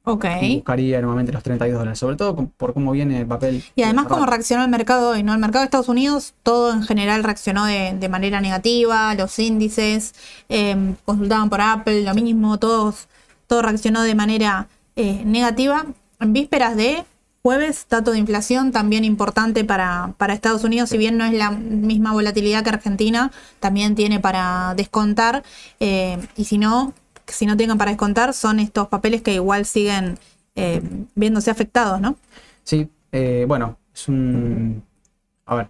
Speaker 1: Ok.
Speaker 2: buscaría nuevamente los 32 dólares, sobre todo por cómo viene el papel.
Speaker 1: Y además
Speaker 2: de
Speaker 1: cómo reaccionó el mercado hoy, ¿no? El mercado de Estados Unidos, todo en general reaccionó de, de manera negativa, los índices, eh, consultaban por Apple, lo mismo, todos, todo reaccionó de manera eh, negativa. En vísperas de jueves, dato de inflación también importante para, para Estados Unidos, si bien no es la misma volatilidad que Argentina, también tiene para descontar, eh, y si no, si no tengan para descontar, son estos papeles que igual siguen eh, viéndose afectados, ¿no?
Speaker 2: Sí, eh, bueno, es un. A ver,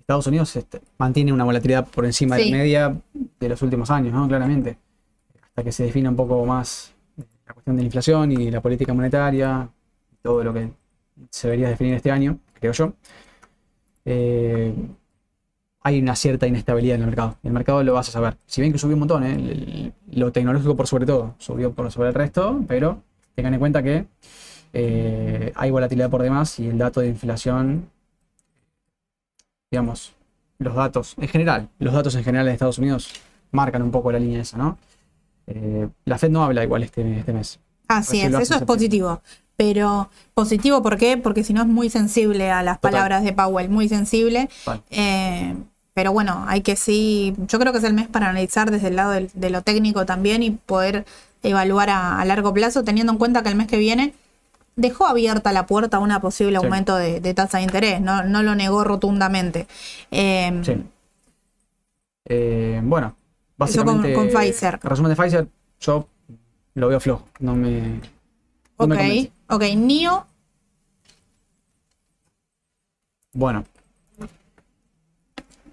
Speaker 2: Estados Unidos este, mantiene una volatilidad por encima de la media de los últimos años, ¿no? Claramente. Hasta que se define un poco más la cuestión de la inflación y la política monetaria, todo lo que se debería definir este año, creo yo. Eh, hay una cierta inestabilidad en el mercado. El mercado lo vas a saber. Si bien que subió un montón, ¿eh? Lo tecnológico por sobre todo, subió por sobre el resto, pero tengan en cuenta que eh, hay volatilidad por demás y el dato de inflación, digamos, los datos en general, los datos en general de Estados Unidos marcan un poco la línea esa, ¿no? Eh, la Fed no habla igual este, este mes.
Speaker 1: Así es, eso es positivo. Pero positivo, ¿por qué? Porque si no es muy sensible a las
Speaker 2: Total.
Speaker 1: palabras de Powell, muy sensible. Eh, pero bueno, hay que sí, yo creo que es el mes para analizar desde el lado del- de lo técnico también y poder evaluar a, a largo plazo, teniendo en cuenta que el mes que viene dejó abierta la puerta a una posible
Speaker 2: Sí.
Speaker 1: aumento de, de tasa de interés, no, no lo negó rotundamente. Eh,
Speaker 2: Sí. Eh, bueno,
Speaker 1: Eso con-
Speaker 2: básicamente.
Speaker 1: con Pfizer.
Speaker 2: Resumen de Pfizer, yo lo veo flojo. No me. no
Speaker 1: ok, ok, NIO,
Speaker 2: Bueno.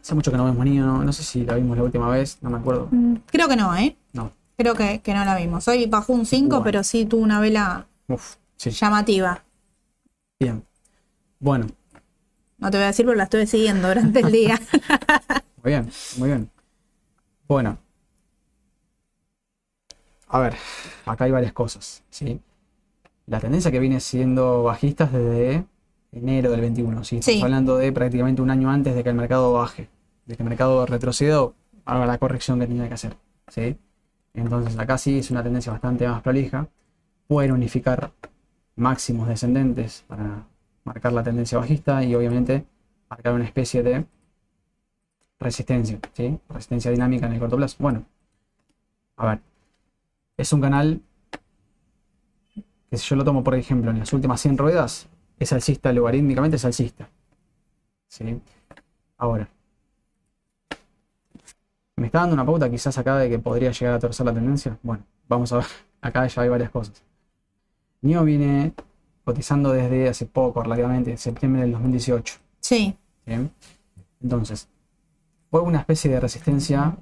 Speaker 2: Hace mucho que no vemos niño, no, no sé si la vimos la última vez, no me acuerdo.
Speaker 1: mm, creo que no, ¿eh?
Speaker 2: No.
Speaker 1: Creo que, que no la vimos. Hoy bajó un 5,
Speaker 2: Bueno.
Speaker 1: pero sí tuvo una vela
Speaker 2: Uf, sí,
Speaker 1: llamativa.
Speaker 2: bien. Bueno,
Speaker 1: No te voy a decir, pero la estuve siguiendo durante el día.
Speaker 2: muy bien, muy bien. Bueno. A ver, acá hay varias cosas, ¿sí? La tendencia que viene siendo bajista es desde enero del 21, ¿sí? Estamos
Speaker 1: Sí.
Speaker 2: hablando de prácticamente un año antes de que el mercado baje, de que el mercado retroceda o haga la corrección que tenía que hacer, ¿sí? Entonces acá sí es una tendencia bastante más prolija. Pueden unificar máximos descendentes para marcar la tendencia bajista y obviamente marcar una especie de resistencia. Resistencia dinámica en el corto plazo. Bueno, a ver, es un canal que si yo lo tomo por ejemplo en las últimas 100 ruedas, es alcista logarítmicamente, es alcista. ¿Sí? Ahora, me está dando una pauta quizás acá de que podría llegar a torcer la tendencia. Bueno, vamos a ver, acá ya hay varias cosas. NIO viene cotizando desde hace poco, relativamente, septiembre del 2018.
Speaker 1: sí,
Speaker 2: Bien. Entonces, fue una especie de resistencia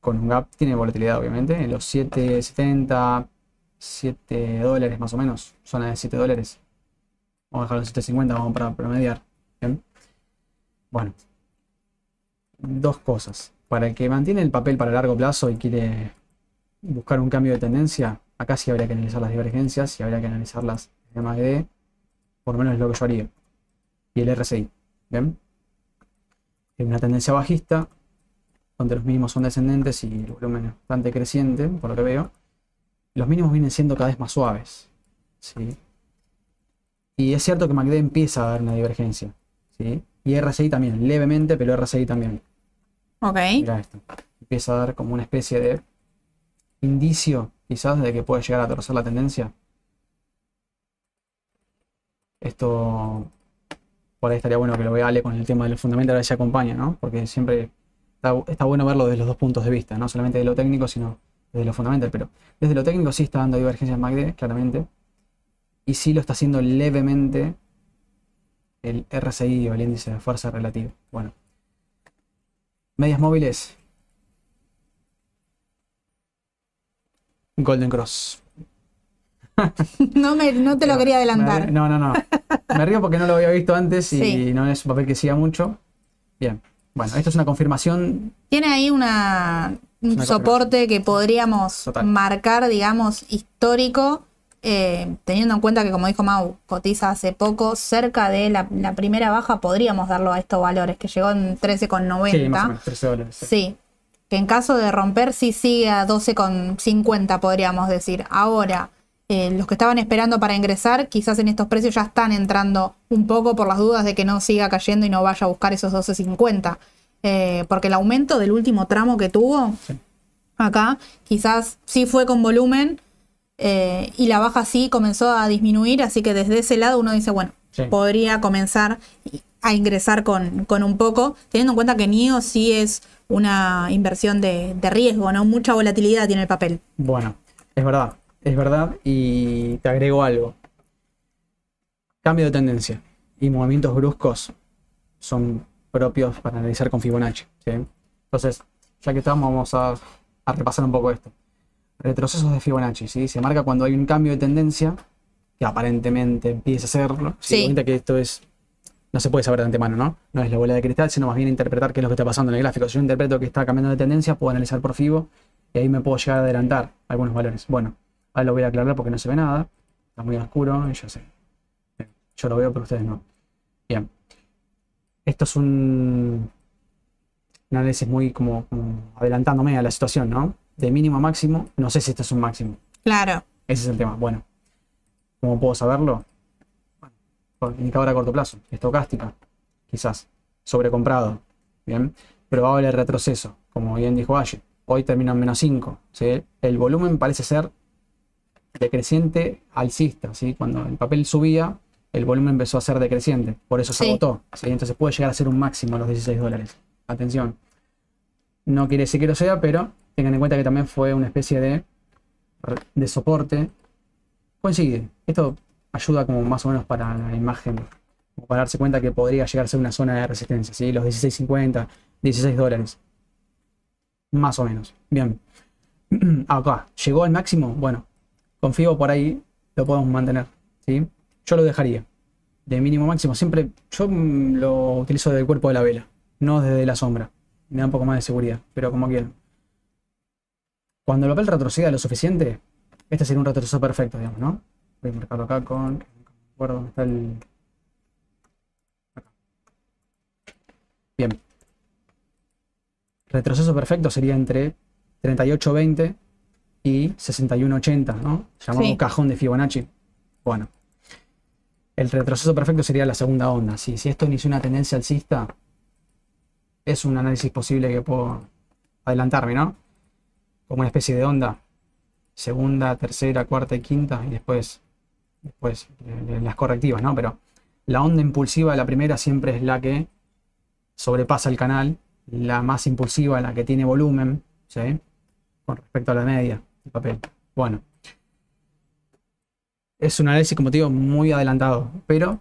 Speaker 2: con un gap, tiene volatilidad obviamente, en los 7.70, 7 dólares más o menos, zona de 7 dólares. Vamos a dejar los 7.50, vamos para promediar. Bien. Bueno, dos cosas. Para el que mantiene el papel para largo plazo y quiere buscar un cambio de tendencia, acá sí habría que analizar las divergencias y habría que analizarlas de MACD, por lo menos es lo que yo haría. Y el RSI. ¿Bien? Tiene una tendencia bajista, donde los mínimos son descendentes y el volumen es bastante creciente, por lo que veo. Los mínimos vienen siendo cada vez más suaves. ¿sí? Y es cierto que MACD empieza a dar una divergencia. ¿sí? Y RSI también, levemente, pero RSI también.
Speaker 1: Ok.
Speaker 2: Mira esto. Empieza a dar como una especie de indicio, quizás, de que puede llegar a torcer la tendencia. Esto, por ahí estaría bueno que lo vea Ale con el tema del fundamental, a ver si acompaña, ¿no? Porque siempre está, está bueno verlo desde los dos puntos de vista, no solamente de lo técnico, sino desde lo fundamental. Pero desde lo técnico sí está dando divergencias MACD, claramente. Y sí lo está haciendo levemente el RSI o el índice de fuerza relativa. Bueno. Medias móviles. Golden Cross.
Speaker 1: No, me, no te lo quería
Speaker 2: Me-
Speaker 1: adelantar.
Speaker 2: no, no, no. Me río porque no lo había visto antes y
Speaker 1: Sí.
Speaker 2: no es un papel que siga mucho. Bien. Bueno, esto es una confirmación.
Speaker 1: Tiene ahí una, un
Speaker 2: Una
Speaker 1: soporte que podríamos
Speaker 2: Total.
Speaker 1: marcar, digamos, histórico, eh, teniendo en cuenta que, como dijo Mau, cotiza hace poco, cerca de la, la primera baja, podríamos darlo a estos valores, que llegó en 13,90.
Speaker 2: Sí, más o menos, 13 dólares. sí.
Speaker 1: Sí. que en caso de romper sí sigue a 12,50 podríamos decir. Ahora, eh, los que estaban esperando para ingresar, quizás en estos precios ya están entrando un poco por las dudas de que no siga cayendo y no vaya a buscar esos 12,50. Eh, porque el aumento del último tramo que tuvo
Speaker 2: Sí.
Speaker 1: acá, quizás sí fue con volumen eh, y la baja sí comenzó a disminuir, así que desde ese lado uno dice, bueno,
Speaker 2: Sí.
Speaker 1: podría comenzar a ingresar con, con un poco, teniendo en cuenta que NIO sí es una inversión de, de riesgo, ¿no? Mucha volatilidad tiene el papel.
Speaker 2: Bueno, es verdad, es verdad. Y te agrego algo. Cambio de tendencia y movimientos bruscos son propios para analizar con Fibonacci. ¿sí? Entonces, ya que estamos, vamos a, a repasar un poco esto. Retrocesos de Fibonacci, ¿sí? Se marca cuando hay un cambio de tendencia, que aparentemente empieza a hacerlo.
Speaker 1: Sí.
Speaker 2: Cuenta que esto es. No se puede saber de antemano, ¿no? No es la bola de cristal, sino más bien interpretar qué es lo que está pasando en el gráfico. Si yo interpreto que está cambiando de tendencia, puedo analizar por Fibo y ahí me puedo llegar a adelantar algunos valores. Bueno, ahora lo voy a aclarar porque no se ve nada. Está muy oscuro y yo sé. Yo lo veo, pero ustedes no. Bien. Esto es un un análisis muy como, como adelantándome a la situación, ¿no? De mínimo a máximo, no sé si esto es un máximo.
Speaker 1: Claro.
Speaker 2: Ese es el tema. Bueno, ¿cómo puedo saberlo? Bueno, indicador a corto plazo, estocástica, quizás, sobrecomprado, bien, probable retroceso, como bien dijo Aye, hoy termina en menos 5, ¿sí? el volumen parece ser decreciente alcista, ¿sí? cuando el papel subía, el volumen empezó a ser decreciente, por eso se
Speaker 1: Sí.
Speaker 2: agotó, ¿sí? entonces puede llegar a ser un máximo a los 16 dólares. Atención, no quiere decir que lo sea, pero tengan en cuenta que también fue una especie de de soporte coincide. Esto ayuda como más o menos para la imagen, para darse cuenta que podría llegar a ser una zona de resistencia, ¿sí? Los 16.50, 16 dólares. Más o menos. Bien. Acá, ¿llegó al máximo? Bueno, confío por ahí lo podemos mantener, ¿sí? Yo lo dejaría. De mínimo máximo. Siempre, yo mm, lo utilizo desde el cuerpo de la vela, no desde la sombra. Me da un poco más de seguridad, pero como quieran. Cuando el papel retroceda lo suficiente, este sería un retroceso perfecto, digamos, ¿no? Voy a marcarlo acá con. No me acuerdo dónde está el. Acá. Bien. Retroceso perfecto sería entre 38.20 y 61.80, ¿no? Llamado
Speaker 1: Sí.
Speaker 2: cajón de Fibonacci. Bueno. El retroceso perfecto sería la segunda onda. Si, si esto inició una tendencia alcista, es un análisis posible que puedo adelantarme, ¿no? Como una especie de onda. Segunda, tercera, cuarta y quinta, y después, después eh, las correctivas, ¿no? Pero la onda impulsiva, la primera, siempre es la que sobrepasa el canal. La más impulsiva, la que tiene volumen, ¿sí? Con respecto a la media del papel. Bueno. Es un análisis, como te digo, muy adelantado, pero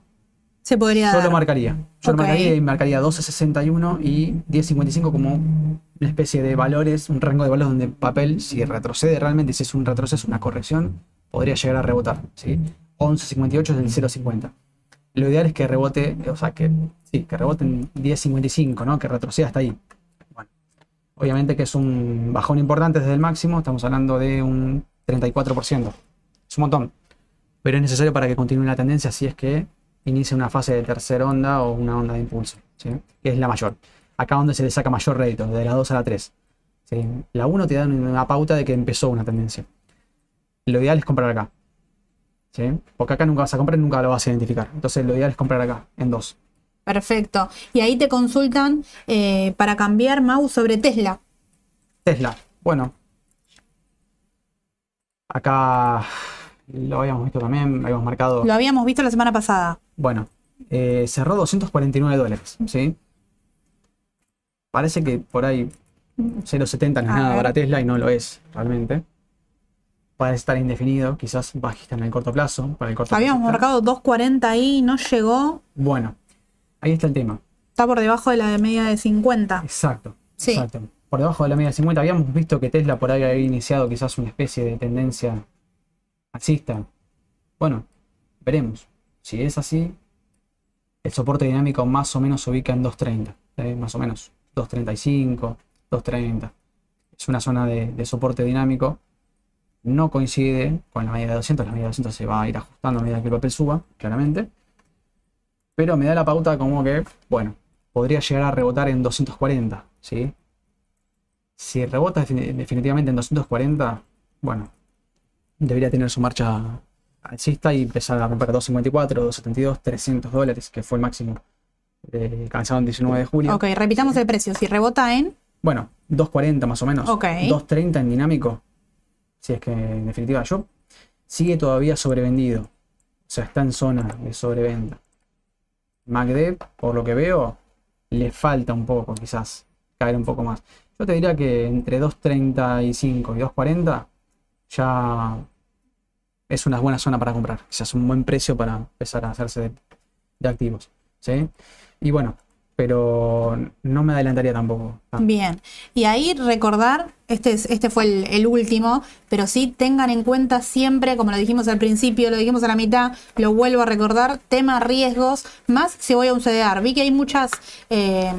Speaker 1: Se podría
Speaker 2: yo
Speaker 1: dar.
Speaker 2: lo marcaría. Yo lo marcaría y marcaría 12.61 y 10.55 como una especie de valores, un rango de valores donde papel, si retrocede realmente, si es un retroceso, una corrección, podría llegar a rebotar. ¿sí? 11.58 es el 0.50. Lo ideal es que rebote, o sea, que, sí, que rebote en 10.55, ¿no? que retroceda hasta ahí. Bueno, obviamente que es un bajón importante desde el máximo, estamos hablando de un 34%. Es un montón. Pero es necesario para que continúe la tendencia si es que inicia una fase de tercera onda o una onda de impulso, ¿sí? que es la mayor. Acá donde se le saca mayor rédito, de la 2 a la 3. ¿sí? La 1 te da una pauta de que empezó una tendencia. Lo ideal es comprar acá. ¿sí? Porque acá nunca vas a comprar y nunca lo vas a identificar. Entonces lo ideal es comprar acá, en 2.
Speaker 1: Perfecto. Y ahí te consultan eh, para cambiar Mau sobre Tesla.
Speaker 2: Tesla, bueno. Acá lo habíamos visto también, habíamos marcado.
Speaker 1: Lo habíamos visto la semana pasada.
Speaker 2: Bueno, eh, cerró 249 dólares, ¿sí? Parece que por ahí 0.70 no es nada
Speaker 1: ver.
Speaker 2: para Tesla y no lo es realmente. Parece estar indefinido, quizás bajista en el corto plazo. Para el corto
Speaker 1: Habíamos
Speaker 2: plazo.
Speaker 1: marcado 2.40 ahí, no llegó.
Speaker 2: Bueno, ahí está el tema.
Speaker 1: Está por debajo de la media de 50.
Speaker 2: Exacto.
Speaker 1: Sí.
Speaker 2: Exacto. Por debajo de la media de 50 habíamos visto que Tesla por ahí había iniciado quizás una especie de tendencia alcista. Bueno, veremos. Si es así, el soporte dinámico más o menos se ubica en 2.30. ¿eh? Más o menos. 2.35, 2.30. Es una zona de, soporte dinámico. No coincide con la media de 200. La media de 200 se va a ir ajustando a medida que el papel suba, claramente. Pero me da la pauta como que, bueno, podría llegar a rebotar en 240, ¿sí? Si rebota defini- definitivamente en 240, bueno, debería tener su marcha alcista y empezar a romper 254, 272, 300 dólares, que fue el máximo eh, alcanzado el 19 de julio.
Speaker 1: Ok, repitamos el precio. Si rebota en.
Speaker 2: Bueno, 240 más o menos.
Speaker 1: Ok.
Speaker 2: 230 en dinámico. Si es que en definitiva yo sigue todavía sobrevendido. O sea, está en zona de sobreventa. MACD, por lo que veo, le falta un poco, quizás, caer un poco más. Yo te diría que entre 2.35 y 2.40 ya es una buena zona para comprar. Quizás un buen precio para empezar a hacerse de, activos. ¿sí? Y bueno, pero no me adelantaría tampoco.
Speaker 1: Bien. Y ahí recordar, este, es- este fue el, el último, pero sí tengan en cuenta siempre, como lo dijimos al principio, lo dijimos a la mitad, lo vuelvo a recordar, tema riesgos, más si voy a un CDR. Vi que hay muchas, eh,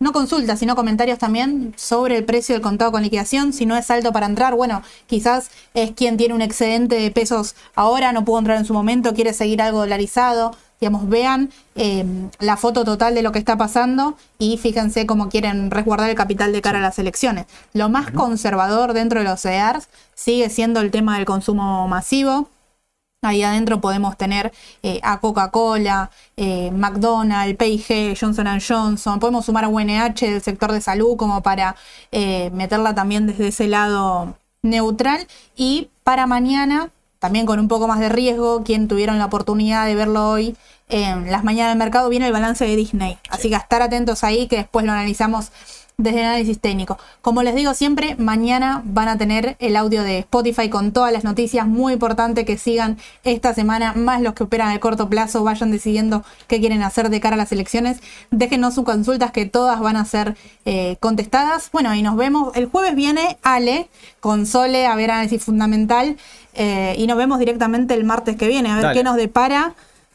Speaker 1: no consultas, sino comentarios también sobre el precio del contado con liquidación, si no es alto para entrar, bueno, quizás es quien tiene un excedente de pesos ahora, no pudo entrar en su momento, quiere seguir algo dolarizado. Digamos, vean eh, la foto total de lo que está pasando y fíjense cómo quieren resguardar el capital de cara a las elecciones. Lo más conservador dentro de los CEARs sigue siendo el tema del consumo masivo. Ahí adentro podemos tener eh, a Coca-Cola, eh, McDonald's, P&G, Johnson Johnson. Podemos sumar a UNH del sector de salud como para eh, meterla también desde ese lado neutral. Y para mañana, también con un poco más de riesgo, quien tuvieron la oportunidad de verlo hoy en las mañanas del mercado, viene el balance de Disney. Así que estar atentos ahí, que después lo analizamos desde el análisis técnico. Como les digo siempre, mañana van a tener el audio de Spotify con todas las noticias. Muy importante que sigan esta semana, más los que operan a corto plazo, vayan decidiendo qué quieren hacer de cara a las elecciones. Déjenos sus consultas que todas van a ser eh, contestadas. Bueno, y nos vemos. El jueves viene Ale con Sole a ver análisis fundamental. eh, y nos vemos directamente el martes que viene, a ver
Speaker 2: Dale.
Speaker 1: qué nos depara.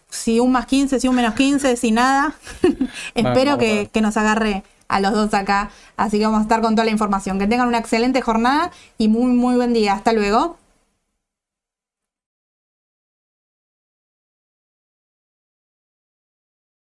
Speaker 1: Si un más 15, si un menos 15, si nada. Espero que, que nos agarre a los dos acá. Así que vamos a estar con toda la información. Que tengan una excelente jornada y muy, muy buen día. Hasta luego.